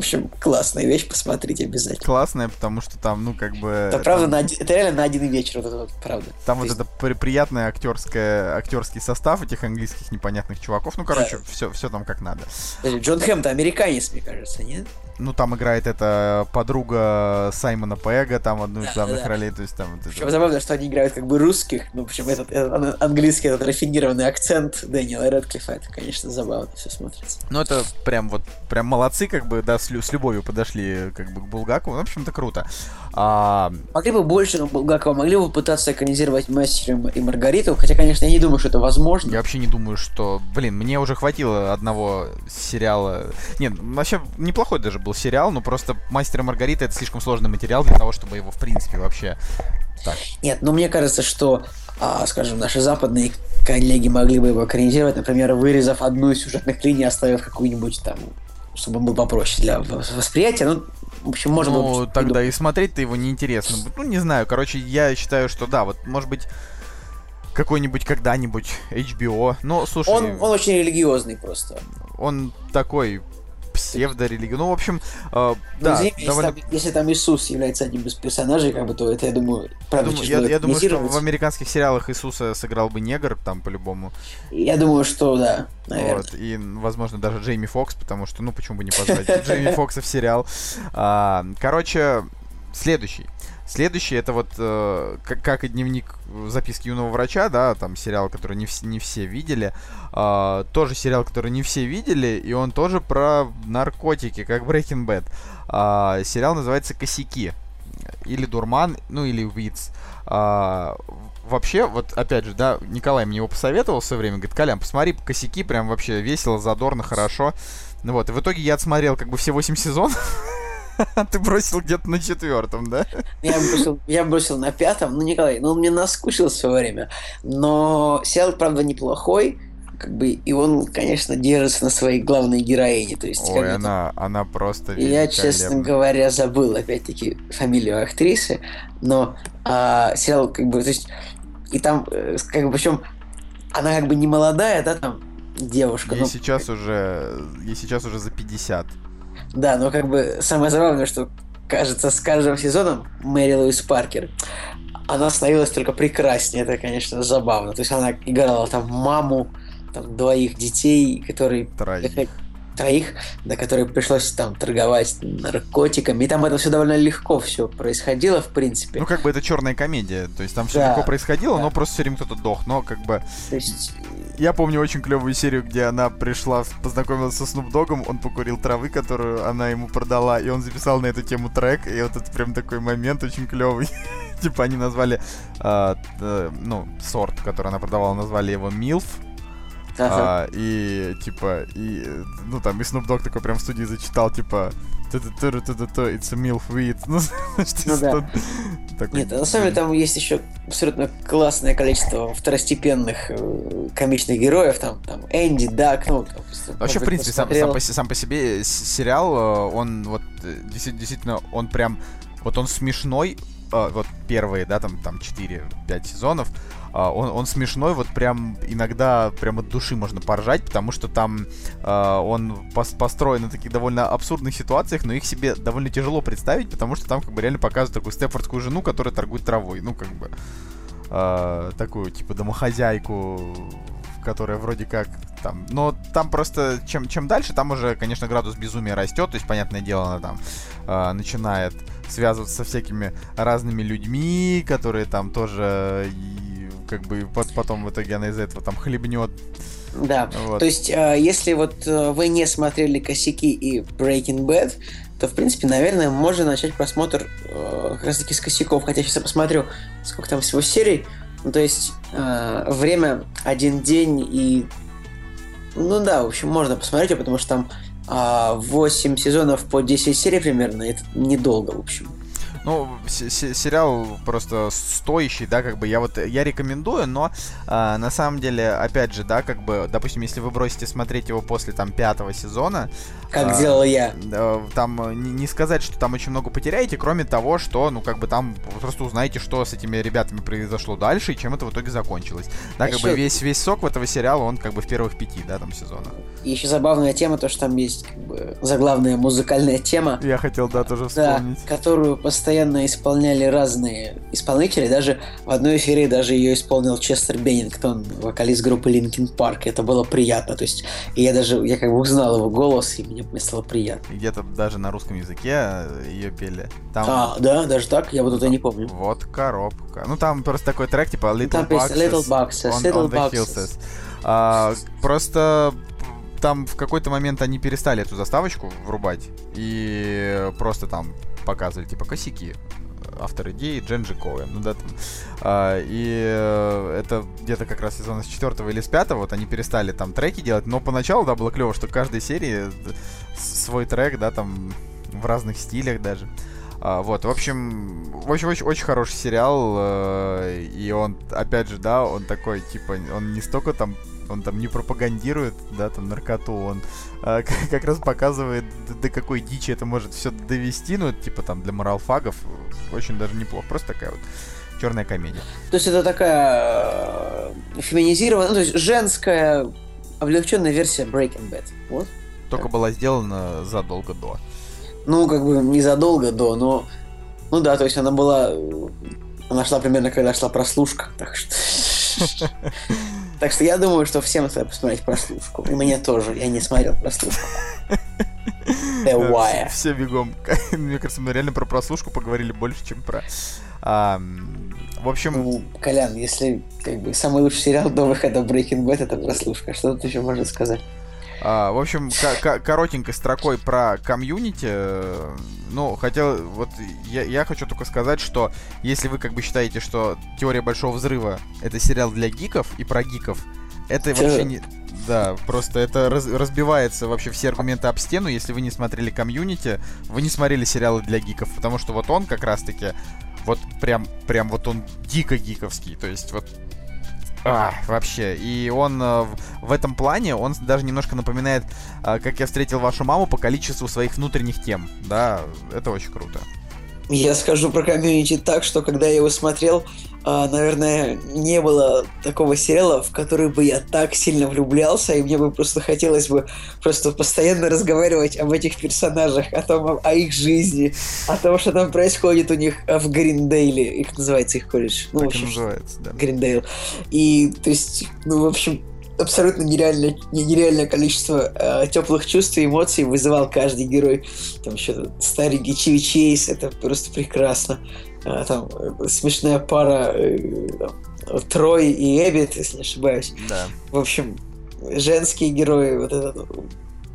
в общем, классная вещь, посмотрите обязательно. Классная, потому что там, ну, как бы... Это там... правда, на один... это реально на один вечер, вот это вот, правда. Там То вот есть... это при приятный актерское, актерский состав этих английских непонятных чуваков. Ну, короче, да. все, все там как надо. Джон Хэм-то американец, мне кажется, нет? ну, там играет эта подруга Саймона Пега, там одну из главных да, да. ролей, то есть там... Вот Причем это... забавно, что они играют как бы русских, ну, причем этот, этот английский, этот рафинированный акцент Дэниела Редклифа, это, конечно, забавно все смотрится. Ну, это прям вот, прям молодцы, как бы, да, с, с любовью подошли, как бы, к Булгакову, ну, в общем-то, круто. А... Могли бы больше Булгакова, могли бы пытаться экранизировать Мастера и Маргариту, хотя, конечно, я не думаю, что это возможно. Я вообще не думаю, что, блин, мне уже хватило одного сериала, нет, вообще неплохой даже был был сериал, но просто «Мастер и Маргарита» — это слишком сложный материал для того, чтобы его, в принципе, вообще так. Нет, ну мне кажется, что, а, скажем, наши западные коллеги могли бы его экранизировать, например, вырезав одну из сюжетных линий, оставив какую-нибудь там, чтобы он был попроще для восприятия. Ну, в общем, можно ну, было... тогда придумать. и смотреть-то его неинтересно. Ну, не знаю, короче, я считаю, что да, вот, может быть, какой-нибудь когда-нибудь HBO. Но, слушай... Он, он очень религиозный просто. Он такой псевдорелигию. Ну, в общем, э, да, извини, довольно... если, там, если там Иисус является одним из персонажей, как бы, то это, я думаю, правда, думаю, я, я думаю, что в американских сериалах Иисуса сыграл бы негр, там, по-любому. Я думаю, что да, наверное. Вот, и, возможно, даже Джейми Фокс, потому что, ну, почему бы не позвать Джейми Фокса в сериал. А, короче, следующий. Следующий это вот э, как, как и дневник записки юного врача, да, там сериал, который не, вс- не все видели. Э, тоже сериал, который не все видели, и он тоже про наркотики, как Breaking Bad. Э, сериал называется Косяки. Или Дурман, ну или Виц. Э, вообще, вот опять же, да, Николай мне его посоветовал в свое время, говорит, Колян, посмотри косяки, прям вообще весело, задорно, хорошо. Ну вот, и в итоге я отсмотрел как бы все 8 сезонов. Ты бросил где-то на четвертом, да? Я бросил, я бросил на пятом. Ну, Николай, ну он мне наскучил в свое время. Но сериал, правда, неплохой. Как бы, и он, конечно, держится на своей главной героине. То есть, Ой, она, она просто Я, честно говоря, забыл, опять-таки, фамилию актрисы. Но а, сериал, как бы, то есть, и там, э, как бы, причем, она как бы не молодая, да, там, девушка. Ей но... сейчас уже, ей сейчас уже за 50. Да, но как бы самое забавное, что кажется, с каждым сезоном Мэри Луис Паркер, она становилась только прекраснее. Это, конечно, забавно. То есть она играла там маму, там двоих детей, которые... Троих. Троих, да, которые пришлось там торговать наркотиками. И там это все довольно легко все происходило, в принципе. Ну, как бы это черная комедия. То есть там все Да, легко происходило, да. но просто все время кто-то дох. Но как бы То есть, Я помню очень клевую серию, где она пришла, познакомилась со Снуп Догом, он покурил травы, которую она ему продала, и он записал на эту тему трек, и вот это прям такой момент очень клевый. Типа они назвали, а, ну, сорт, который она продавала, назвали его Милф, ага. а, и типа, и, ну там, и Snoop Dogg такой прям в студии зачитал, типа, «Ту-ту-ту-ту-ту-ту, it's a milf weed. Ну, Ну да. такой- Нет, на самом деле там есть еще абсолютно классное количество второстепенных э, комичных героев, там, там Энди, Дак, ну, там, Вообще, в принципе, сам, сам, по, сам по себе сериал, э, он вот э, действи- действительно, он прям, вот он смешной, э, вот первые, да, там, там 4-5 сезонов, он, он смешной, вот прям иногда прям от души можно поржать, потому что там э, он пос- построен на таких довольно абсурдных ситуациях, но их себе довольно тяжело представить, потому что там как бы реально показывают такую степфордскую жену, которая торгует травой, ну как бы э, такую типа домохозяйку, которая вроде как там, но там просто чем чем дальше, там уже, конечно, градус безумия растет, то есть понятное дело, она там э, начинает связываться со всякими разными людьми, которые там тоже как бы пот- потом в итоге она из-за этого там хлебнет. Да, Вот. то есть, э, если вот э, вы не смотрели «Косяки» и «Breaking Bad», то, в принципе, наверное, можно начать просмотр э, как раз-таки с «Косяков», хотя сейчас я посмотрю, сколько там всего серий, ну, то есть, э, время один день и... Ну да, в общем, можно посмотреть, потому что там а, 8 сезонов по 10 серий примерно, это недолго, в общем. Ну, се- се- сериал просто стоящий, да, как бы я вот я рекомендую, но а, на самом деле, опять же, да, как бы, допустим, если вы бросите смотреть его после там пятого сезона, Как А, сделала я. э, там э, не, не сказать, что там очень много потеряете, кроме того, что, ну, как бы там просто узнаете, что с этими ребятами произошло дальше и чем это в итоге закончилось. Да, А как ещё- бы весь весь сок в этого сериала, он как бы в первых пяти, да, там сезона. И еще забавная тема, то, что там есть как бы, заглавная музыкальная тема, Я хотел, да, тоже Да, вспомнить. которую постоянно исполняли разные исполнители. Даже в одной эфире даже ее исполнил Честер Беннингтон, вокалист группы Linkin Park. Это было приятно. То есть и я даже я как бы узнал его голос, и мне, мне стало приятно. Где-то даже на русском языке ее пели. Там А, да, даже так? Я вот это не помню. Вот коробка. Ну там просто такой трек типа Little Там Boxes, Little Boxes, on, Little on the Boxes. А, просто там в какой-то момент они перестали эту заставочку врубать и просто там показывали типа косяки автор идеи Дженджи Коэн. Ну да, там. А, и э, это где-то как раз сезона с четвертого или с пятого, вот они перестали там треки делать, но поначалу, да, было клево, что в каждой серии э, свой трек, да, там в разных стилях даже. А, вот, в общем, общем, очень, хороший сериал, э, и он, опять же, да, он такой, типа, он не столько там, он там не пропагандирует, да, там, наркоту, он а, как, раз показывает, до, до какой дичи это может все довести, ну, типа, там, для моралфагов, очень даже неплохо, просто такая вот черная комедия. То есть это такая э, феминизированная, ну, то есть женская облегченная версия Breaking Bad. Вот. Только была сделана задолго до. Ну, как бы незадолго до, но... Ну да, то есть она была... э, Она шла примерно, когда шла прослушка, так что... Так что я думаю, что всем стоит посмотреть прослушку. И мне тоже, я не смотрел прослушку. The Э, Wire. Все, все бегом. Мне кажется, мы реально про прослушку поговорили больше, чем про... А, в общем, Ну, Колян, если как бы самый лучший сериал до выхода Breaking Bad это прослушка, что тут еще можно сказать? А, в общем, ко- ко- коротенькой строкой про комьюнити. э, Ну, хотел, вот я, я хочу только сказать, что если вы как бы считаете, что теория большого взрыва это сериал для гиков и про гиков, это вообще не. Да, просто это раз- разбивается вообще все аргументы об стену. Если вы не смотрели комьюнити, вы не смотрели сериалы для гиков, потому что вот он как раз-таки вот прям, прям вот он дико гиковский. То есть вот а, вообще. И он э, в, этом плане, он даже немножко напоминает, э, как я встретил вашу маму по количеству своих внутренних тем. Да, это очень круто. Я скажу про комьюнити так, что когда я его смотрел, наверное, не было такого сериала, в который бы я так сильно влюблялся, и мне бы просто хотелось бы просто постоянно разговаривать об этих персонажах, о том, о, их жизни, о том, что там происходит у них а, в Гриндейле, их называется их колледж. Ну, в так и общем, называется, да. Гриндейл. И, то есть, ну, в общем, абсолютно нереальное, нереальное количество э, теплых чувств и эмоций вызывал каждый герой. Там еще старенький Чиви Чейз, это просто прекрасно. А, там э, смешная пара э, Трой и Эббит, если не ошибаюсь. Да. В общем, женские герои, вот это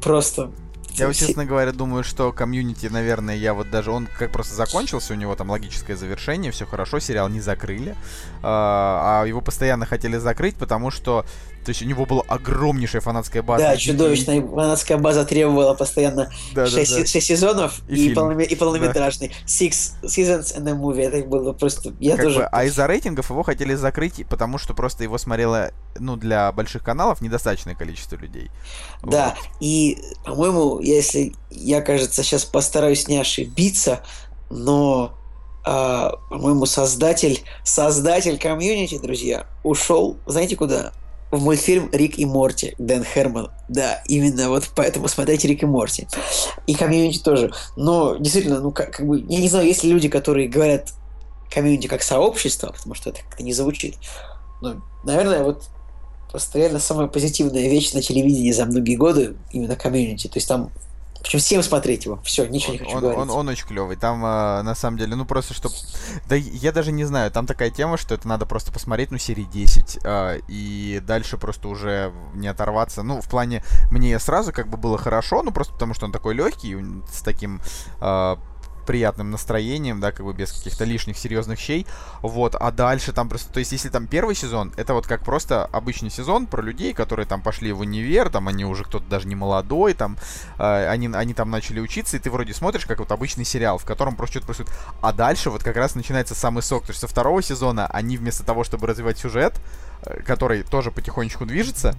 просто я, вот, честно говоря, думаю, что комьюнити, наверное, я вот даже... Он как просто закончился, у него там логическое завершение, все хорошо, сериал не закрыли. А, а его постоянно хотели закрыть, потому что то есть у него была огромнейшая фанатская база. Да, чудовищная фанатская база требовала постоянно да, 6, да, да. 6 сезонов и, и, полноме- и полнометражный. Да. Six seasons and a movie. Это было просто... Я как тоже... Бы, а из-за рейтингов его хотели закрыть, потому что просто его смотрело, ну, для больших каналов недостаточное количество людей. Да, вот. и, по-моему, если я, кажется, сейчас постараюсь не ошибиться, но э, по-моему, создатель, создатель Community, друзья, ушел, знаете куда? В мультфильм «Рик и Морти» Дэн Хармон. Да, именно вот поэтому смотрите «Рик и Морти». И Community тоже. Но действительно, ну как, как бы, я не знаю, есть ли люди, которые говорят community как сообщество, потому что это как-то не звучит. Но, наверное, вот просто самая позитивная вещь на телевидении за многие годы именно Community. То есть там причем всем смотреть его. Все, ничего не хочу он, говорить. Он, он очень клевый. Там, э, на самом деле, ну просто что... Да я даже не знаю, там такая тема, что это надо просто посмотреть, ну, серии 10. Э, и дальше просто уже не оторваться. Ну, в плане, мне сразу как бы было хорошо, ну, просто потому что он такой легкий, с таким... Э, приятным настроением, да, как бы без каких-то лишних серьезных щей. Вот, а дальше там просто, то есть, если там первый сезон, это вот как просто обычный сезон про людей, которые там пошли в универ, там они уже кто-то даже не молодой, там э, они, они там начали учиться, и ты вроде смотришь как вот обычный сериал, в котором просто что-то происходит. А дальше вот как раз начинается самый сок. То есть со второго сезона они вместо того, чтобы развивать сюжет, э, который тоже потихонечку движется,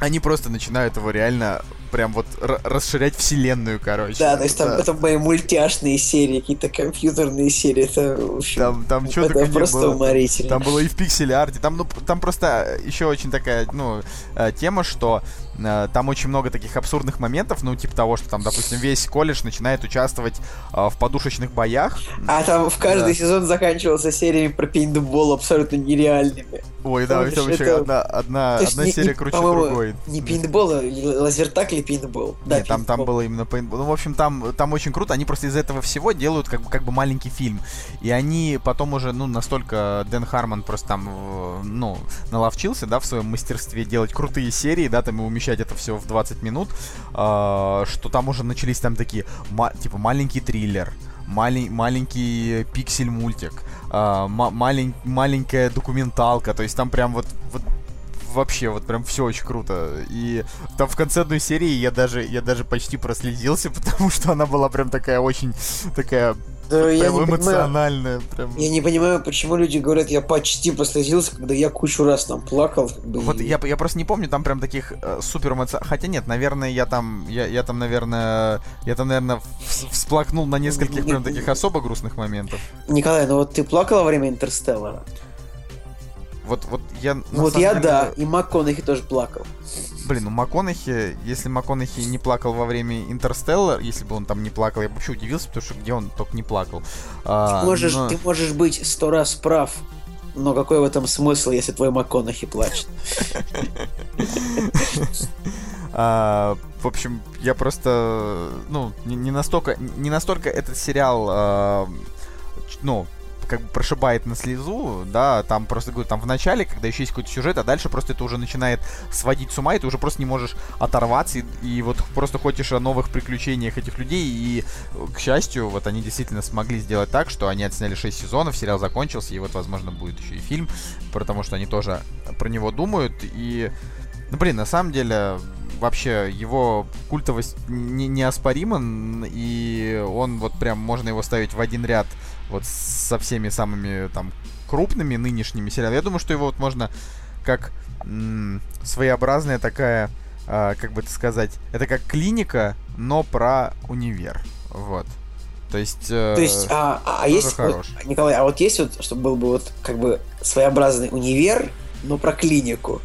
они просто начинают его реально прям вот расширять вселенную, короче. Да, то есть там да. это мои мультяшные серии, какие-то компьютерные серии, это общем, там, там что это просто было. уморительно. Там было и в пиксель-арте, там, ну, там просто еще очень такая, ну, э, тема, что там очень много таких абсурдных моментов, ну, типа того, что там, допустим, весь колледж начинает участвовать э, в подушечных боях. А там в каждый да. сезон заканчивался сериями про пейнтбол абсолютно нереальными. Ой, да, там еще одна, одна, одна не, серия не, круче другой. Не пейнтбол, а лазертак или пейнтбол? Да, Нет, там, там было именно пейнтбол. Ну, в общем, там, там очень круто. Они просто из этого всего делают как бы, как бы маленький фильм. И они потом уже, ну, настолько Дэн Харман просто там, э, ну, наловчился, да, в своем мастерстве делать крутые серии, да, там и умещать это все в 20 минут, э, что там уже начались там такие, типа, маленький триллер, малень, маленький пиксель-мультик, э, малень, маленькая документалка, то есть там прям вот, вот вообще вот прям все очень круто. И там в конце одной серии я даже, я даже почти проследился, потому что она была прям такая очень такая да, я эмоциональная. Прям. Я не понимаю, почему люди говорят, я почти прослезился, когда я кучу раз там плакал. Как бы, вот и... я, я просто не помню там прям таких э, супер эмоциональных. Хотя нет, наверное, я там, я, я там, наверное, я там, наверное, всплакнул на нескольких прям таких особо грустных моментов. Николай, ну вот ты плакал во время Интерстеллара? Вот, вот я... Вот я деле... да, и МакКонахи тоже плакал. Блин, ну МакКонахи, если МакКонахи не плакал во время Интерстелла, если бы он там не плакал, я бы вообще удивился, потому что где он только не плакал. А, ты, можешь, но... ты можешь быть сто раз прав, но какой в этом смысл, если твой МакКонахи плачет? А, в общем, я просто, ну, не, не настолько, не настолько этот сериал, а, ну, как бы прошибает на слезу, да, там просто, говорю, там в начале, когда еще есть какой-то сюжет, а дальше просто это уже начинает сводить с ума, и ты уже просто не можешь оторваться, и, и вот просто хочешь о новых приключениях этих людей, и, к счастью, вот они действительно смогли сделать так, что они отсняли 6 сезонов, сериал закончился, и вот, возможно, будет еще и фильм, потому что они тоже про него думают, и, ну, блин, на самом деле, вообще его культовость не, неоспорима, и он вот прям, можно его ставить в один ряд вот со всеми самыми там крупными нынешними сериалами. Я думаю, что его вот можно как м- своеобразная такая, э, как бы это сказать, это как клиника, но про универ. Вот. То есть... Э, То есть, а, а, а есть... Хорош. Вот, Николай, а вот есть вот, чтобы был бы вот как бы своеобразный универ, но про клинику?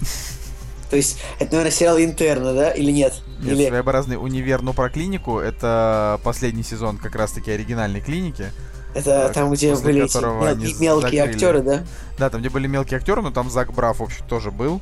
То есть, это, наверное, сериал Интерна, да, или нет? Нет, или... своеобразный универ, но про клинику. Это последний сезон как раз-таки оригинальной клиники. Это там, где были эти мел- мелкие закрыли. актеры, да? Да, там, где были мелкие актеры, но там Зак Браф, в общем, тоже был.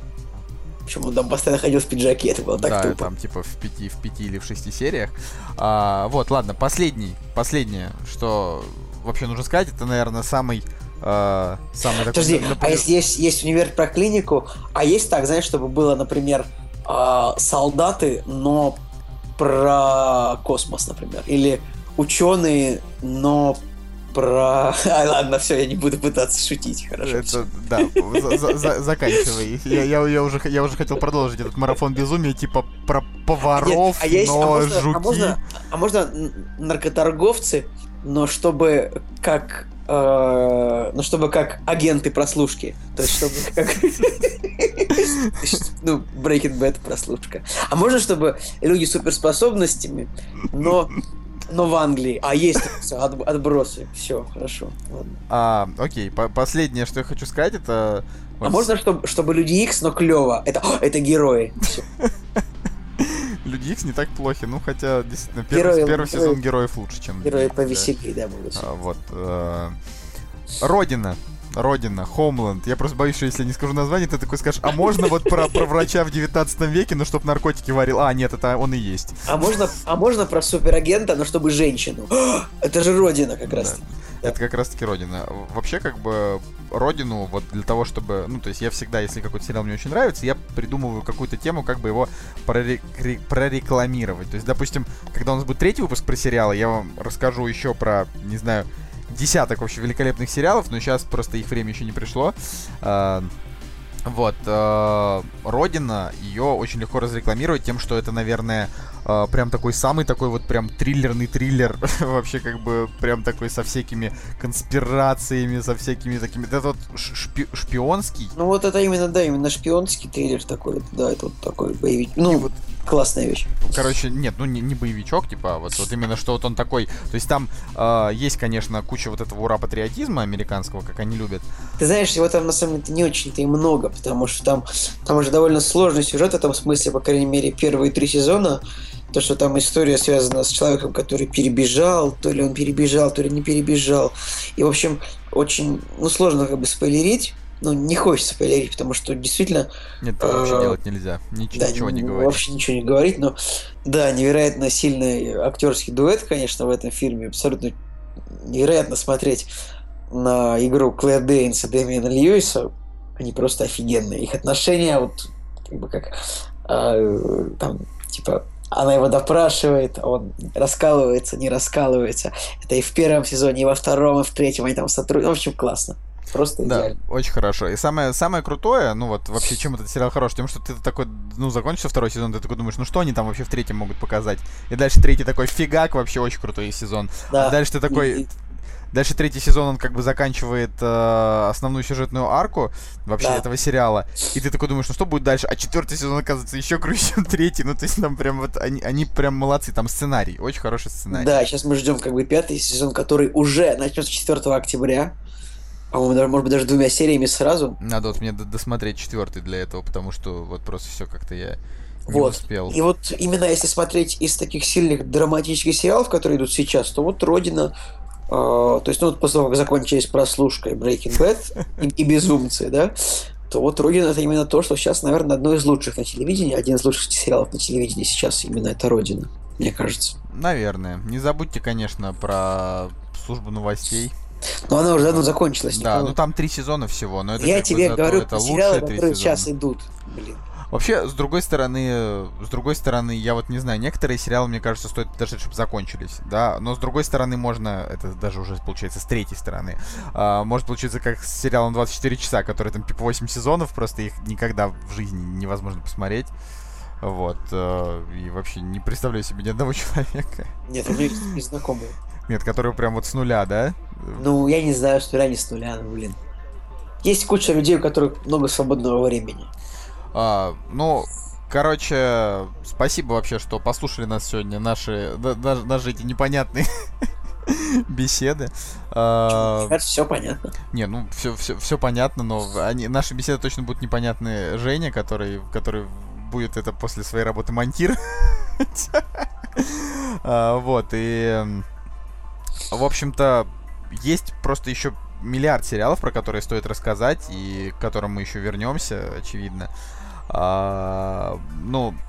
Почему он там постоянно ходил в пиджаке, это было так да, тупо. там типа в пяти, в пяти или в шести сериях. А, вот, ладно, последний, последнее, что вообще нужно сказать, это, наверное, самый э, самый такой... Подожди, например- а если есть, есть универ про клинику, а есть так, знаешь, чтобы было, например, а, солдаты, но про космос, например, или ученые, но про... А, ладно, все, я не буду пытаться шутить, хорошо. Это, да, за- за- за- заканчивай. Я, я, я, уже, я уже хотел продолжить этот марафон безумия, типа про поваров, Нет, а есть- а но можно- а жуки. можно- А можно наркоторговцы, но чтобы как э, ну чтобы как агенты прослушки, то есть чтобы как ну Breaking Bad прослушка. А можно чтобы люди с суперспособностями, но но в Англии, а есть отбросы, все хорошо. ладно. А, окей, по- последнее, что я хочу сказать, это... А можно чтобы чтобы люди X, но клево, это о, это герои. Люди Икс не так плохи, ну хотя, действительно, Герои- первый, первый сезон герои- героев лучше, чем... Герои повеселее, да, будут. А, Вот. э, Родина. Родина, Хоумленд. Я просто боюсь, что если я не скажу название, ты такой скажешь, а можно вот про, про врача в 19 веке, но чтоб наркотики варил? А, нет, это он и есть. А можно, а можно про суперагента, но чтобы женщину? Это же родина как раз. Да. Это как раз таки Родина. Вообще, как бы, Родину, вот для того, чтобы... Ну, то есть я всегда, если какой-то сериал мне очень нравится, я придумываю какую-то тему, как бы его проре- кре- прорекламировать. То есть, допустим, когда у нас будет третий выпуск про сериалы, я вам расскажу еще про, не знаю, десяток вообще великолепных сериалов, но сейчас просто их время еще не пришло. А, Вот, э, Родина, ее очень легко разрекламировать тем, что это, наверное, э, прям такой самый такой вот прям триллерный триллер, вообще как бы прям такой со всякими конспирациями, со всякими такими, это вот шпи- шпионский, Ну вот это именно, да, именно шпионский триллер такой, да, это вот такой боевик. Ну, вот классная вещь. короче, нет, ну не, не боевичок, типа, а вот, вот именно что вот он такой, то есть там э, есть, конечно, куча вот этого ура-патриотизма американского, как они любят, Ты знаешь, его там на самом деле не очень-то и много, потому что там, там уже довольно сложный сюжет в этом смысле, по крайней мере, первые три сезона. То, что там история связана с человеком, который перебежал, то ли он перебежал, то ли не перебежал. И, в общем, очень, ну, сложно как бы спойлерить. Ну, не хочется спойлерить, потому что действительно нет, это вообще Э, делать нельзя, Нич- Да, ничего не говорить. Вообще ничего не говорить, но да, невероятно сильный актерский дуэт, конечно, в этом фильме. Абсолютно невероятно смотреть на игру Клэр Дейнс и Дэмиана Льюиса. Они просто офигенные. Их отношения, вот, как бы как а, там, типа, она его допрашивает, он раскалывается, не раскалывается. Это и в первом сезоне, и во втором, и в третьем они там сотрудничают. В общем, классно. Просто Да, идеально. очень хорошо. И самое, самое крутое, ну вот вообще, чем этот сериал хорош, тем, что ты такой, ну, закончился второй сезон, ты такой думаешь, ну что они там вообще в третьем могут показать? И дальше третий такой, фигак, вообще очень крутой сезон. Да. А дальше ты такой, И- дальше третий сезон, он как бы заканчивает э, основную сюжетную арку вообще Да. этого сериала. И ты такой думаешь, ну что будет дальше? А четвертый сезон, оказывается, еще круче, чем третий. Ну, то есть там прям вот, они, они прям молодцы, там сценарий, очень хороший сценарий. Да, сейчас мы ждем как бы пятый сезон, который уже начнется 4 октября. Даже, может быть, даже двумя сериями сразу. Надо вот мне досмотреть четвертый для этого, потому что вот просто все как-то я не Вот. успел. И вот именно если смотреть из таких сильных драматических сериалов, которые идут сейчас, то вот Родина, то есть, ну, вот после того, как закончились прослушка и Breaking Bad и, и Безумцы, да, то вот Родина это именно то, что сейчас, наверное, одно из лучших на телевидении, один из лучших сериалов на телевидении сейчас именно это Родина, мне кажется. Наверное. Не забудьте, конечно, про службу новостей. Но она уже давно закончилась. Да, ну там три сезона всего, но это Я тебе говорю это сериалы, лучшие которые сезона. сейчас идут. Блин. Вообще, с другой стороны, с другой стороны, я вот не знаю, некоторые сериалы, мне кажется, стоит даже, чтобы закончились, да, но с другой стороны, можно, это даже уже получается с третьей стороны, а, может получиться как с сериалом 24 часа, который там типа 8 сезонов, просто их никогда в жизни невозможно посмотреть. Вот, э, и вообще не представляю себе ни одного человека. Нет, у меня есть незнакомые. Нет, который прям вот с нуля, да? Ну, я не знаю, что реально с нуля, ну, блин. Есть куча людей, у которых много свободного времени. А, ну, короче, спасибо вообще, что послушали нас сегодня, наши, да- даже, даже эти непонятные беседы. Кажется, все понятно. не, ну, все, все, все понятно, но они, наши беседы точно будут непонятны Жене, который, который будет это после своей работы монтировать. А, Вот, и... В общем-то, есть просто еще миллиард сериалов, про которые стоит рассказать, и к которым мы еще вернемся, очевидно. А, ну,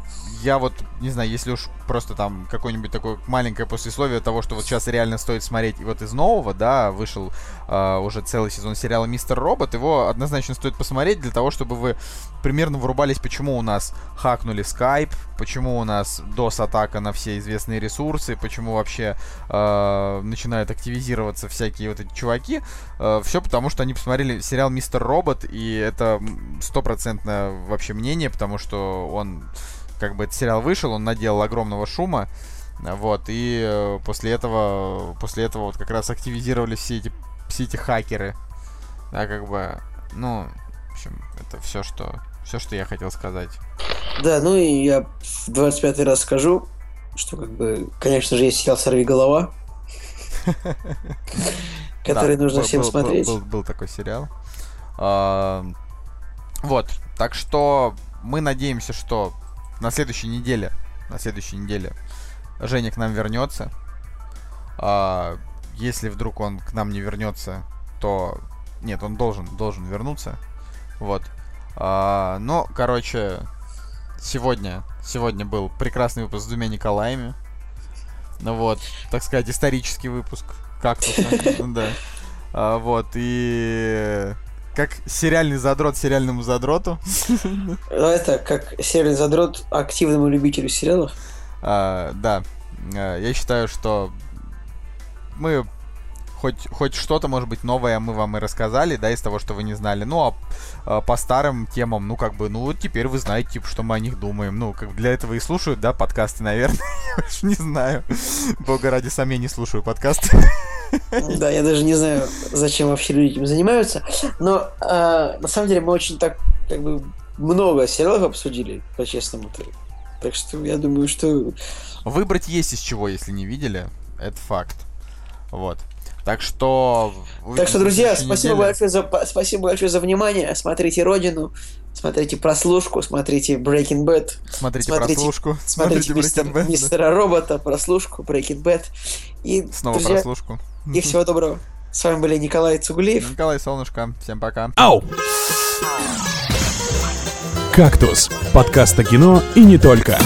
я вот, не знаю, если уж просто там какое-нибудь такое маленькое послесловие того, что вот сейчас реально стоит смотреть вот из нового, да, вышел э, уже целый сезон сериала «Мистер Робот», его однозначно стоит посмотреть для того, чтобы вы примерно вырубались, почему у нас хакнули Skype, почему у нас DOS-атака на все известные ресурсы, почему вообще э, начинают активизироваться всякие вот эти чуваки. Э, все потому, что они посмотрели сериал «Мистер Робот», и это стопроцентное вообще мнение, потому что он как бы этот сериал вышел, он наделал огромного шума, вот, и э, после этого, после этого вот как раз активизировали все эти, все эти хакеры, да, как бы, ну, в общем, это все, что, все, что я хотел сказать. Да, ну и я в 25 раз скажу, что, как бы, конечно же, есть сериал «Сорви голова», который нужно всем смотреть. Был такой сериал. А, вот, так что мы надеемся, что на следующей неделе, на следующей неделе Женя к нам вернется. А, если вдруг он к нам не вернется, то нет, он должен, должен вернуться. Вот. А, но, короче, сегодня, сегодня был прекрасный выпуск с двумя Николаями. Ну вот, так сказать, исторический выпуск. Как тут, да. А, вот, и как сериальный задрот сериальному задроту. Ну, это как сериальный задрот активному любителю сериалов. А, да. А, я считаю, что мы хоть, хоть что-то, может быть, новое мы вам и рассказали, да, из того, что вы не знали. Ну, а, а по старым темам, ну, как бы, ну, теперь вы знаете, типа, что мы о них думаем. Ну, как для этого и слушают, да, подкасты, наверное. я уж не знаю. Бога ради, сам я не слушаю подкасты. Да, я даже не знаю, зачем вообще люди этим занимаются. Но э, на самом деле мы очень так, как бы, много сериалов обсудили, по-честному. Так что я думаю, что... Выбрать есть из чего, если не видели. Это факт. Вот. Так что... Так что, друзья, спасибо большое, за, спасибо большое за внимание. Смотрите «Родину», смотрите «Прослушку», смотрите «Breaking Bad». Смотрите, смотрите «Прослушку». Смотрите, смотрите мистер, Bad, «Мистера да. Робота», «Прослушку», «Breaking Bad». И, Снова друзья, «Прослушку». И всего доброго. С вами были Николай Цугулиев. Николай Солнышко. Всем пока. Ау! «Кактус» — подкаст о кино и не только.